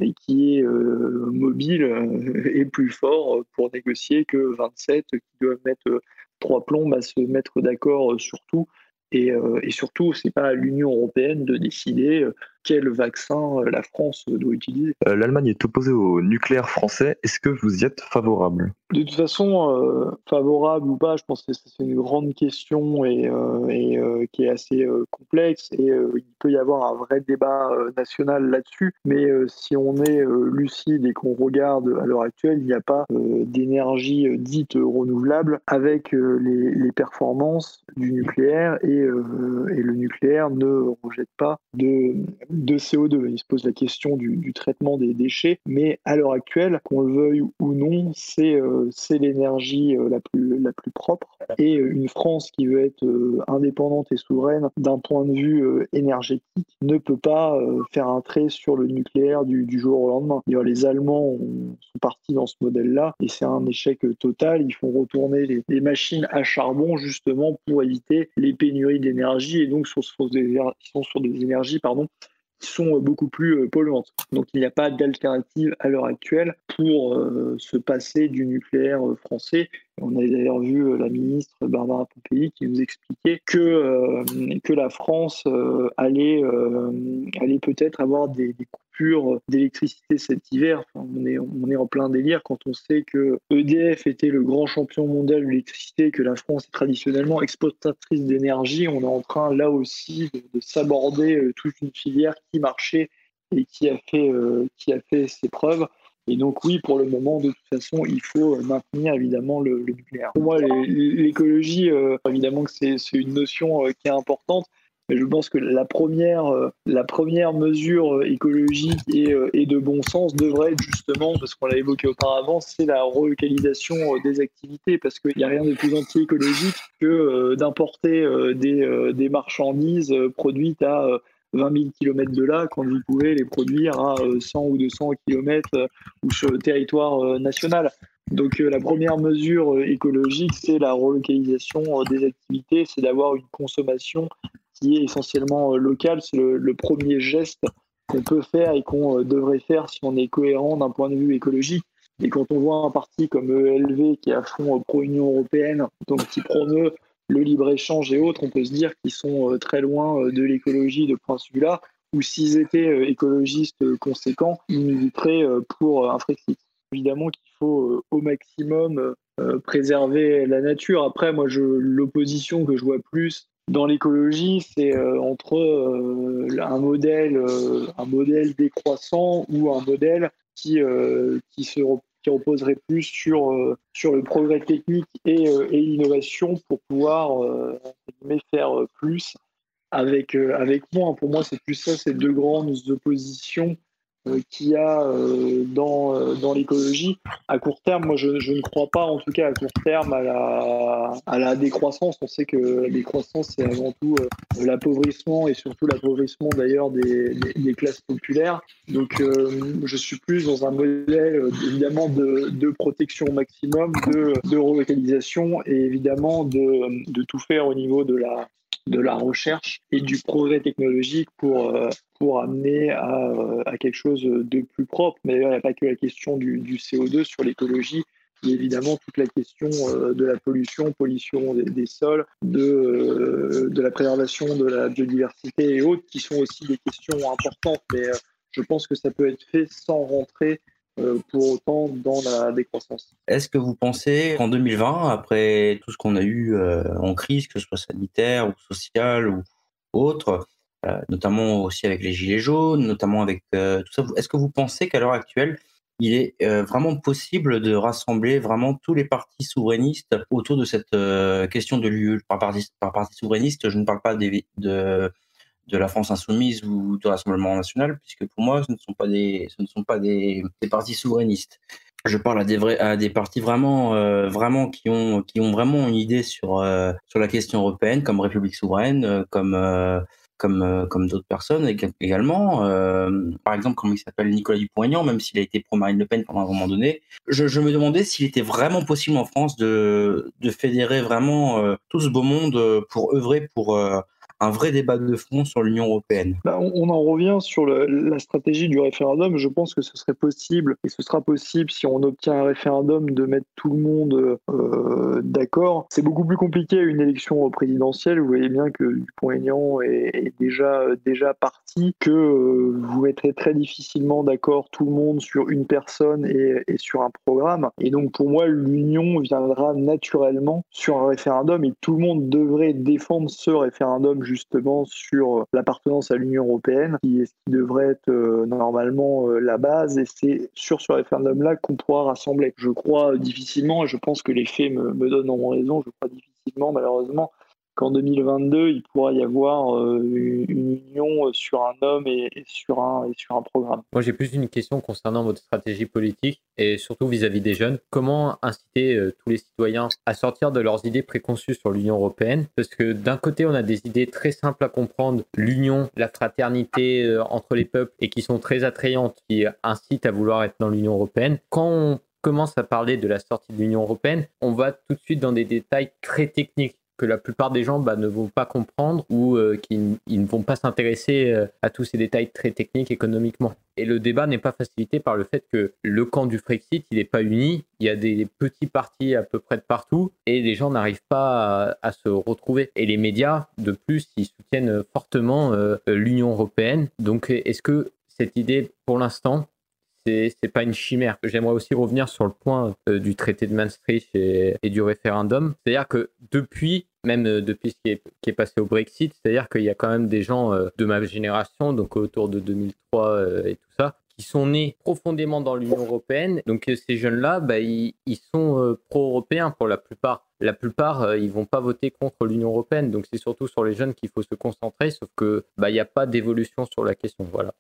et qui est euh, mobile euh, et plus fort pour négocier que 27 qui doivent mettre trois plombes à se mettre d'accord sur tout. Et, et surtout, ce n'est pas à l'Union européenne de décider quel vaccin la France doit utiliser. L'Allemagne est opposée au nucléaire français. Est-ce que vous y êtes favorable? De toute façon, favorable ou pas, je pense que c'est une grande question et, et qui est assez complexe. Et il peut y avoir un vrai débat national là-dessus. Mais si on est lucide et qu'on regarde à l'heure actuelle, il n'y a pas d'énergie dite renouvelable avec les, les, performances du nucléaire et, et le nucléaire ne rejette pas de de CO2. Il se pose la question du, traitement des déchets, mais à l'heure actuelle, qu'on le veuille ou non, c'est euh, l'énergie euh, la, plus, la plus propre. Et euh, une France qui veut être indépendante et souveraine d'un point de vue énergétique ne peut pas faire un trait sur le nucléaire du, jour au lendemain. Les Allemands sont partis dans ce modèle-là et c'est un échec total. Ils font retourner les, machines à charbon justement pour éviter les pénuries d'énergie et donc sont sur des, sur des énergies pardon, sont beaucoup plus euh, polluantes. Donc il n'y a pas d'alternative à l'heure actuelle pour euh, se passer du nucléaire euh, français. On a d'ailleurs vu la ministre Barbara Pompili qui nous expliquait que, que la France allait, allait peut-être avoir des, d'électricité cet hiver. on, est, en plein délire quand on sait que EDF était le grand champion mondial de l'électricité, que la France est traditionnellement exportatrice d'énergie. On est en train là aussi de, s'aborder euh, toute une filière qui marchait et qui a fait, euh, qui a fait ses preuves. Et donc oui, pour le moment, de toute façon, il faut maintenir évidemment le, nucléaire. Pour moi, l'écologie, évidemment que c'est une notion qui est importante, mais je pense que la première, euh, la première mesure euh, écologique euh, et, de bon sens devrait être justement, parce qu'on l'a évoqué auparavant, c'est la relocalisation des activités, parce qu'il n'y a rien de plus anti-écologique que d'importer des, des, marchandises produites à 20 000 km de là, quand vous pouvez les produire à 100 ou 200 km ou sur le territoire national. Donc la première mesure écologique, c'est la relocalisation des activités, c'est d'avoir une consommation qui est essentiellement euh, local. C'est le, premier geste qu'on peut faire et qu'on euh, devrait faire si on est cohérent d'un point de vue écologique. Et quand on voit un parti comme ELV qui est à fond euh, pro-Union européenne, donc qui promeut le libre-échange et autres, on peut se dire qu'ils sont très loin de l'écologie de point de vue-là, ou s'ils étaient écologistes conséquents, ils militeraient pour un Frexit. Évidemment qu'il faut au maximum préserver la nature. Après, moi, l'opposition que je vois plus, dans l'écologie, c'est euh, entre euh, un modèle, euh, un modèle décroissant ou un modèle qui, qui, se, qui reposerait plus sur, sur le progrès technique et, et l'innovation pour pouvoir faire plus avec, avec moins. Pour moi, c'est plus ça, ces deux grandes oppositions qu'il y a euh, dans, euh, dans l'écologie. À court terme, moi, je, je, ne crois pas, en tout cas à court terme, à la, à la décroissance. On sait que la décroissance, c'est avant tout l'appauvrissement et surtout l'appauvrissement d'ailleurs des, des, classes populaires. Donc, je suis plus dans un modèle évidemment de, de protection au maximum, de, de relocalisation et évidemment de, de tout faire au niveau de la, de la recherche et du progrès technologique pour, euh, pour amener à, euh, à, quelque chose de plus propre. Mais il n'y a pas que la question du, du CO2 sur l'écologie. A évidemment toute la question euh, de la pollution, pollution des, sols, de, de la préservation de la biodiversité et autres, qui sont aussi des questions importantes. Mais je pense que ça peut être fait sans rentrer pour autant dans la décroissance. Est-ce que vous pensez qu'en 2020, après tout ce qu'on a eu euh, en crise, que ce soit sanitaire ou sociale ou autre, euh, notamment aussi avec les gilets jaunes, notamment avec tout ça, est-ce que vous pensez qu'à l'heure actuelle, il est vraiment possible de rassembler vraiment tous les partis souverainistes autour de cette question de l'UE par parti, par souverainiste, je ne parle pas des, de de la France insoumise ou du Rassemblement national, puisque pour moi, ce ne sont pas des, ce ne sont pas des, des partis souverainistes. Je parle à des, vrais, à des partis vraiment, euh, vraiment qui ont, qui ont vraiment une idée sur, euh, sur la question européenne, comme République souveraine, euh, comme, comme, comme d'autres personnes également. par exemple, comme il s'appelle Nicolas Dupont-Aignan, même s'il a été pro-Marine Le Pen pendant un moment donné. Je, je me demandais s'il était vraiment possible en France de, de fédérer vraiment tout ce beau monde pour œuvrer pour un vrai débat de fond sur l'Union européenne. Bah, on, en revient sur la stratégie du référendum. Je pense que ce serait possible, et ce sera possible si on obtient un référendum, de mettre tout le monde euh, d'accord. C'est beaucoup plus compliqué une élection présidentielle. Vous voyez bien que Dupont-Aignan est, déjà, déjà parti, que euh, vous mettrez très difficilement d'accord tout le monde sur une personne et sur un programme. Et donc pour moi, l'Union viendra naturellement sur un référendum et tout le monde devrait défendre ce référendum justement sur euh, l'appartenance à l'Union européenne, qui est ce qui devrait être euh, normalement euh, la base, et c'est sur ce référendum-là qu'on pourra rassembler. Je crois difficilement, et je pense que les faits me, me donnent en raison, je crois difficilement malheureusement qu'en 2022, il pourra y avoir euh, une union sur un homme et, sur un, programme. Moi, j'ai plus une question concernant votre stratégie politique et surtout vis-à-vis des jeunes. Comment inciter euh, tous les citoyens à sortir de leurs idées préconçues sur l'Union européenne? Parce que d'un côté, on a des idées très simples à comprendre, l'union, la fraternité euh, entre les peuples, et qui sont très attrayantes, qui incitent à vouloir être dans l'Union européenne. Quand on commence à parler de la sortie de l'Union européenne, on va tout de suite dans des détails très techniques que la plupart des gens bah, ne vont pas comprendre ou euh, qui ne vont pas s'intéresser euh, à tous ces détails très techniques économiquement. Et le débat n'est pas facilité par le fait que le camp du Frexit, il n'est pas uni, il y a des petits partis à peu près de partout et les gens n'arrivent pas à, se retrouver. Et les médias, de plus, ils soutiennent fortement euh, l'Union européenne. Donc est-ce que cette idée, pour l'instant, c'est pas une chimère. J'aimerais aussi revenir sur le point euh, du traité de Maastricht et, du référendum. C'est-à-dire que depuis, même euh, depuis ce qui est, passé au Brexit, c'est-à-dire qu'il y a quand même des gens euh, de ma génération, donc autour de 2003 et tout ça, qui sont nés profondément dans l'Union européenne. Donc ces jeunes-là, bah, ils, sont pro-européens pour la plupart. La plupart, ils vont pas voter contre l'Union européenne. Donc c'est surtout sur les jeunes qu'il faut se concentrer, sauf que bah, il n'y a pas d'évolution sur la question. Voilà.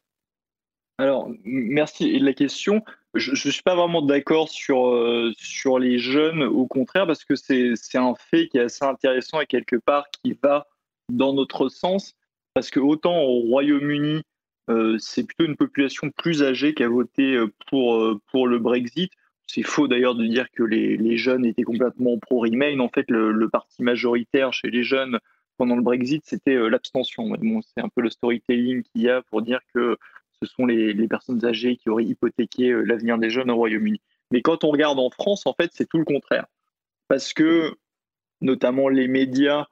Alors, merci de la question. Je ne suis pas vraiment d'accord sur, euh, sur les jeunes, au contraire, parce que c'est un fait qui est assez intéressant et quelque part qui va dans notre sens, parce que autant au Royaume-Uni, euh, c'est plutôt une population plus âgée qui a voté euh, pour, pour le Brexit. C'est faux d'ailleurs de dire que les, les, jeunes étaient complètement pro-Remain. En fait, le, parti majoritaire chez les jeunes pendant le Brexit, c'était l'abstention. C'est un peu le storytelling qu'il y a pour dire que ce sont les, personnes âgées qui auraient hypothéqué euh, l'avenir des jeunes au Royaume-Uni. Mais quand on regarde en France, en fait, c'est tout le contraire. Parce que, notamment, les médias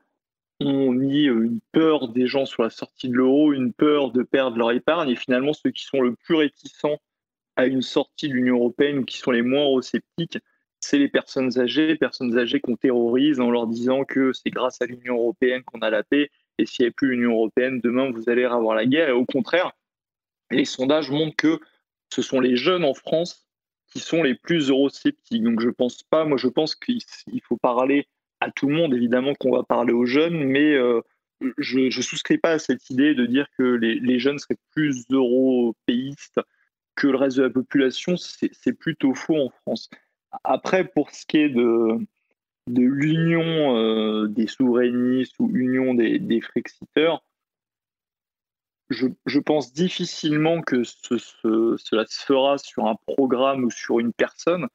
ont mis euh, une peur des gens sur la sortie de l'euro, une peur de perdre leur épargne, et finalement, ceux qui sont le plus réticents à une sortie de l'Union européenne ou qui sont les moins eurosceptiques, c'est les personnes âgées, personnes âgées qu'on terrorise en leur disant que c'est grâce à l'Union européenne qu'on a la paix, et s'il n'y avait plus l'Union européenne, demain vous allez avoir la guerre. Et au contraire, les sondages montrent que ce sont les jeunes en France qui sont les plus eurosceptiques. Donc je pense pas, moi je pense qu'il faut parler à tout le monde, évidemment qu'on va parler aux jeunes, mais euh, je ne souscris pas à cette idée de dire que les, jeunes seraient plus européistes que le reste de la population. C'est plutôt faux en France. Après, pour ce qui est de, l'union euh, des souverainistes ou union des, des frexiteurs, je, pense difficilement que cela se fera sur un programme ou sur une personne.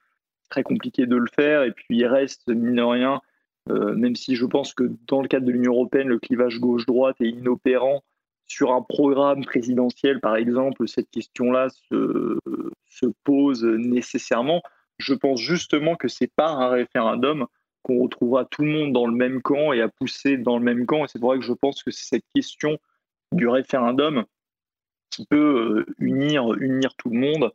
Très compliqué de le faire. Et puis, il reste, mine de rien, euh, même si je pense que dans le cadre de l'Union européenne, le clivage gauche-droite est inopérant, sur un programme présidentiel, par exemple, cette question-là se, se, pose nécessairement. Je pense justement que c'est par un référendum qu'on retrouvera tout le monde dans le même camp et à pousser dans le même camp. Et c'est vrai que je pense que c'est cette question du référendum qui peut euh, unir, unir tout le monde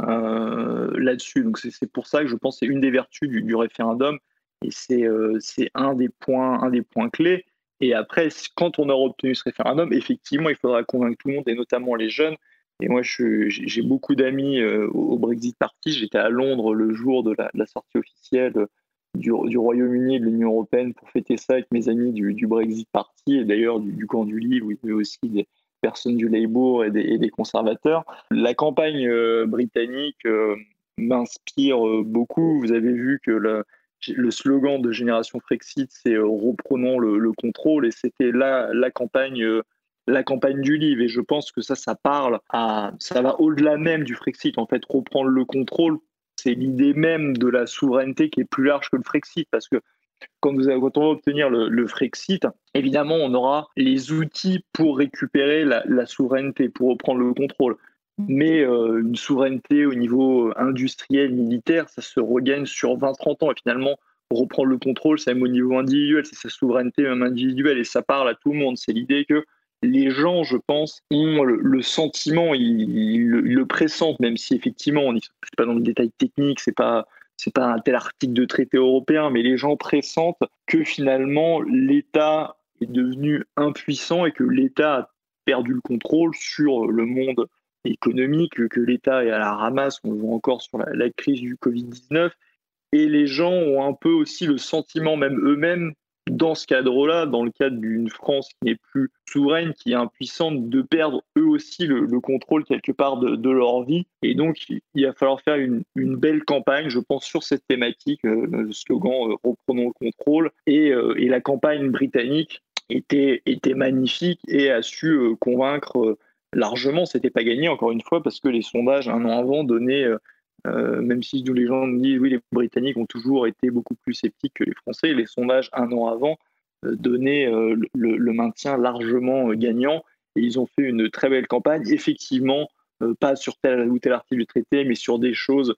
euh, là-dessus. Donc c'est pour ça que je pense que c'est une des vertus du, référendum et euh, c'est un, des points, un des points clés. Et après, quand on aura obtenu ce référendum, effectivement, il faudra convaincre tout le monde, et notamment les jeunes. Et moi, j'ai beaucoup d'amis au Brexit Party. J'étais à Londres le jour de la, sortie officielle du, Royaume-Uni et de l'Union européenne pour fêter ça avec mes amis du, Brexit Party et d'ailleurs du, camp du livre, où il y avait aussi des personnes du Labour et des, conservateurs. La campagne euh, britannique euh, m'inspire euh, beaucoup. Vous avez vu que le, slogan de Génération Frexit, c'est reprenons le, contrôle et c'était là la campagne la campagne du livre. Et je pense que ça, ça parle à, ça va au-delà même du Frexit. En fait, reprendre le contrôle c'est l'idée même de la souveraineté qui est plus large que le Frexit, parce que quand, vous on va obtenir le, Frexit, évidemment, on aura les outils pour récupérer la, souveraineté, pour reprendre le contrôle. Mais euh, une souveraineté au niveau industriel, militaire, ça se regagne sur 20-30 ans. Et finalement, reprendre le contrôle, c'est même au niveau individuel, c'est sa souveraineté même individuelle. Et ça parle à tout le monde. C'est l'idée que les gens, je pense, ont le, sentiment, ils, le pressentent, même si effectivement, on n'est pas dans le détail technique, c'est pas c'est pas un tel article de traité européen, mais les gens pressentent que finalement l'État est devenu impuissant et que l'État a perdu le contrôle sur le monde économique, que l'État est à la ramasse, on le voit encore sur la, la crise du Covid-19, et les gens ont un peu aussi le sentiment, même eux-mêmes, dans ce cadre-là, dans le cadre d'une France qui n'est plus souveraine, qui est impuissante, de perdre eux aussi le, contrôle quelque part de, leur vie. Et donc, il va falloir faire une, belle campagne, je pense, sur cette thématique, euh, le slogan euh, Reprenons le contrôle. Et, euh, et, la campagne britannique était, était magnifique et a su convaincre largement. C'était pas gagné, encore une fois, parce que les sondages, un an avant, donnaient euh, même si les gens me disent oui, les Britanniques ont toujours été beaucoup plus sceptiques que les Français, les sondages un an avant euh, donnaient euh, le, maintien largement gagnant et ils ont fait une très belle campagne. Effectivement, pas sur tel ou tel article du traité, mais sur des choses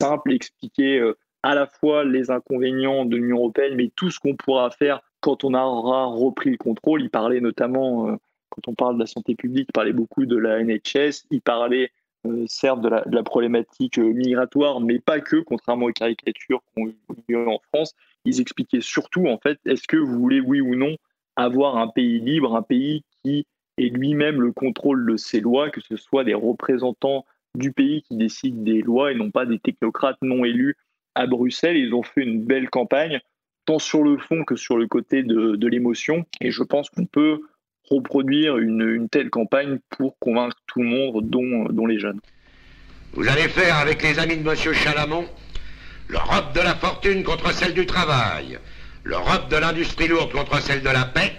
simples, expliquer à la fois les inconvénients de l'Union européenne, mais tout ce qu'on pourra faire quand on aura repris le contrôle. Il parlait notamment quand on parle de la santé publique, il parlait beaucoup de la NHS, il parlait euh, certes de la, problématique euh, migratoire, mais pas que, contrairement aux caricatures qu'on a en France. Ils expliquaient surtout, en fait, est-ce que vous voulez, oui ou non, avoir un pays libre, un pays qui ait lui-même le contrôle de ses lois, que ce soit des représentants du pays qui décident des lois et non pas des technocrates non élus à Bruxelles. Ils ont fait une belle campagne, tant sur le fond que sur le côté de, l'émotion. Et je pense qu'on peut reproduire une, telle campagne pour convaincre tout le monde, dont, les jeunes. Vous allez faire avec les amis de M. Chalamont l'Europe de la fortune contre celle du travail, l'Europe de l'industrie lourde contre celle de la paix.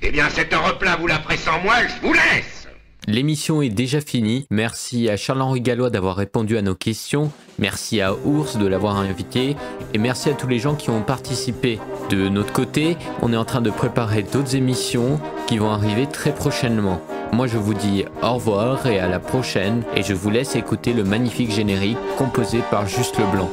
Eh bien, cette Europe-là, vous la ferez sans moi, je vous laisse L'émission est déjà finie. Merci à Charles-Henri Gallois d'avoir répondu à nos questions. Merci à Ours de l'avoir invité. Et merci à tous les gens qui ont participé. De notre côté, on est en train de préparer d'autres émissions qui vont arriver très prochainement. Moi je vous dis au revoir et à la prochaine et je vous laisse écouter le magnifique générique composé par Juste Leblanc.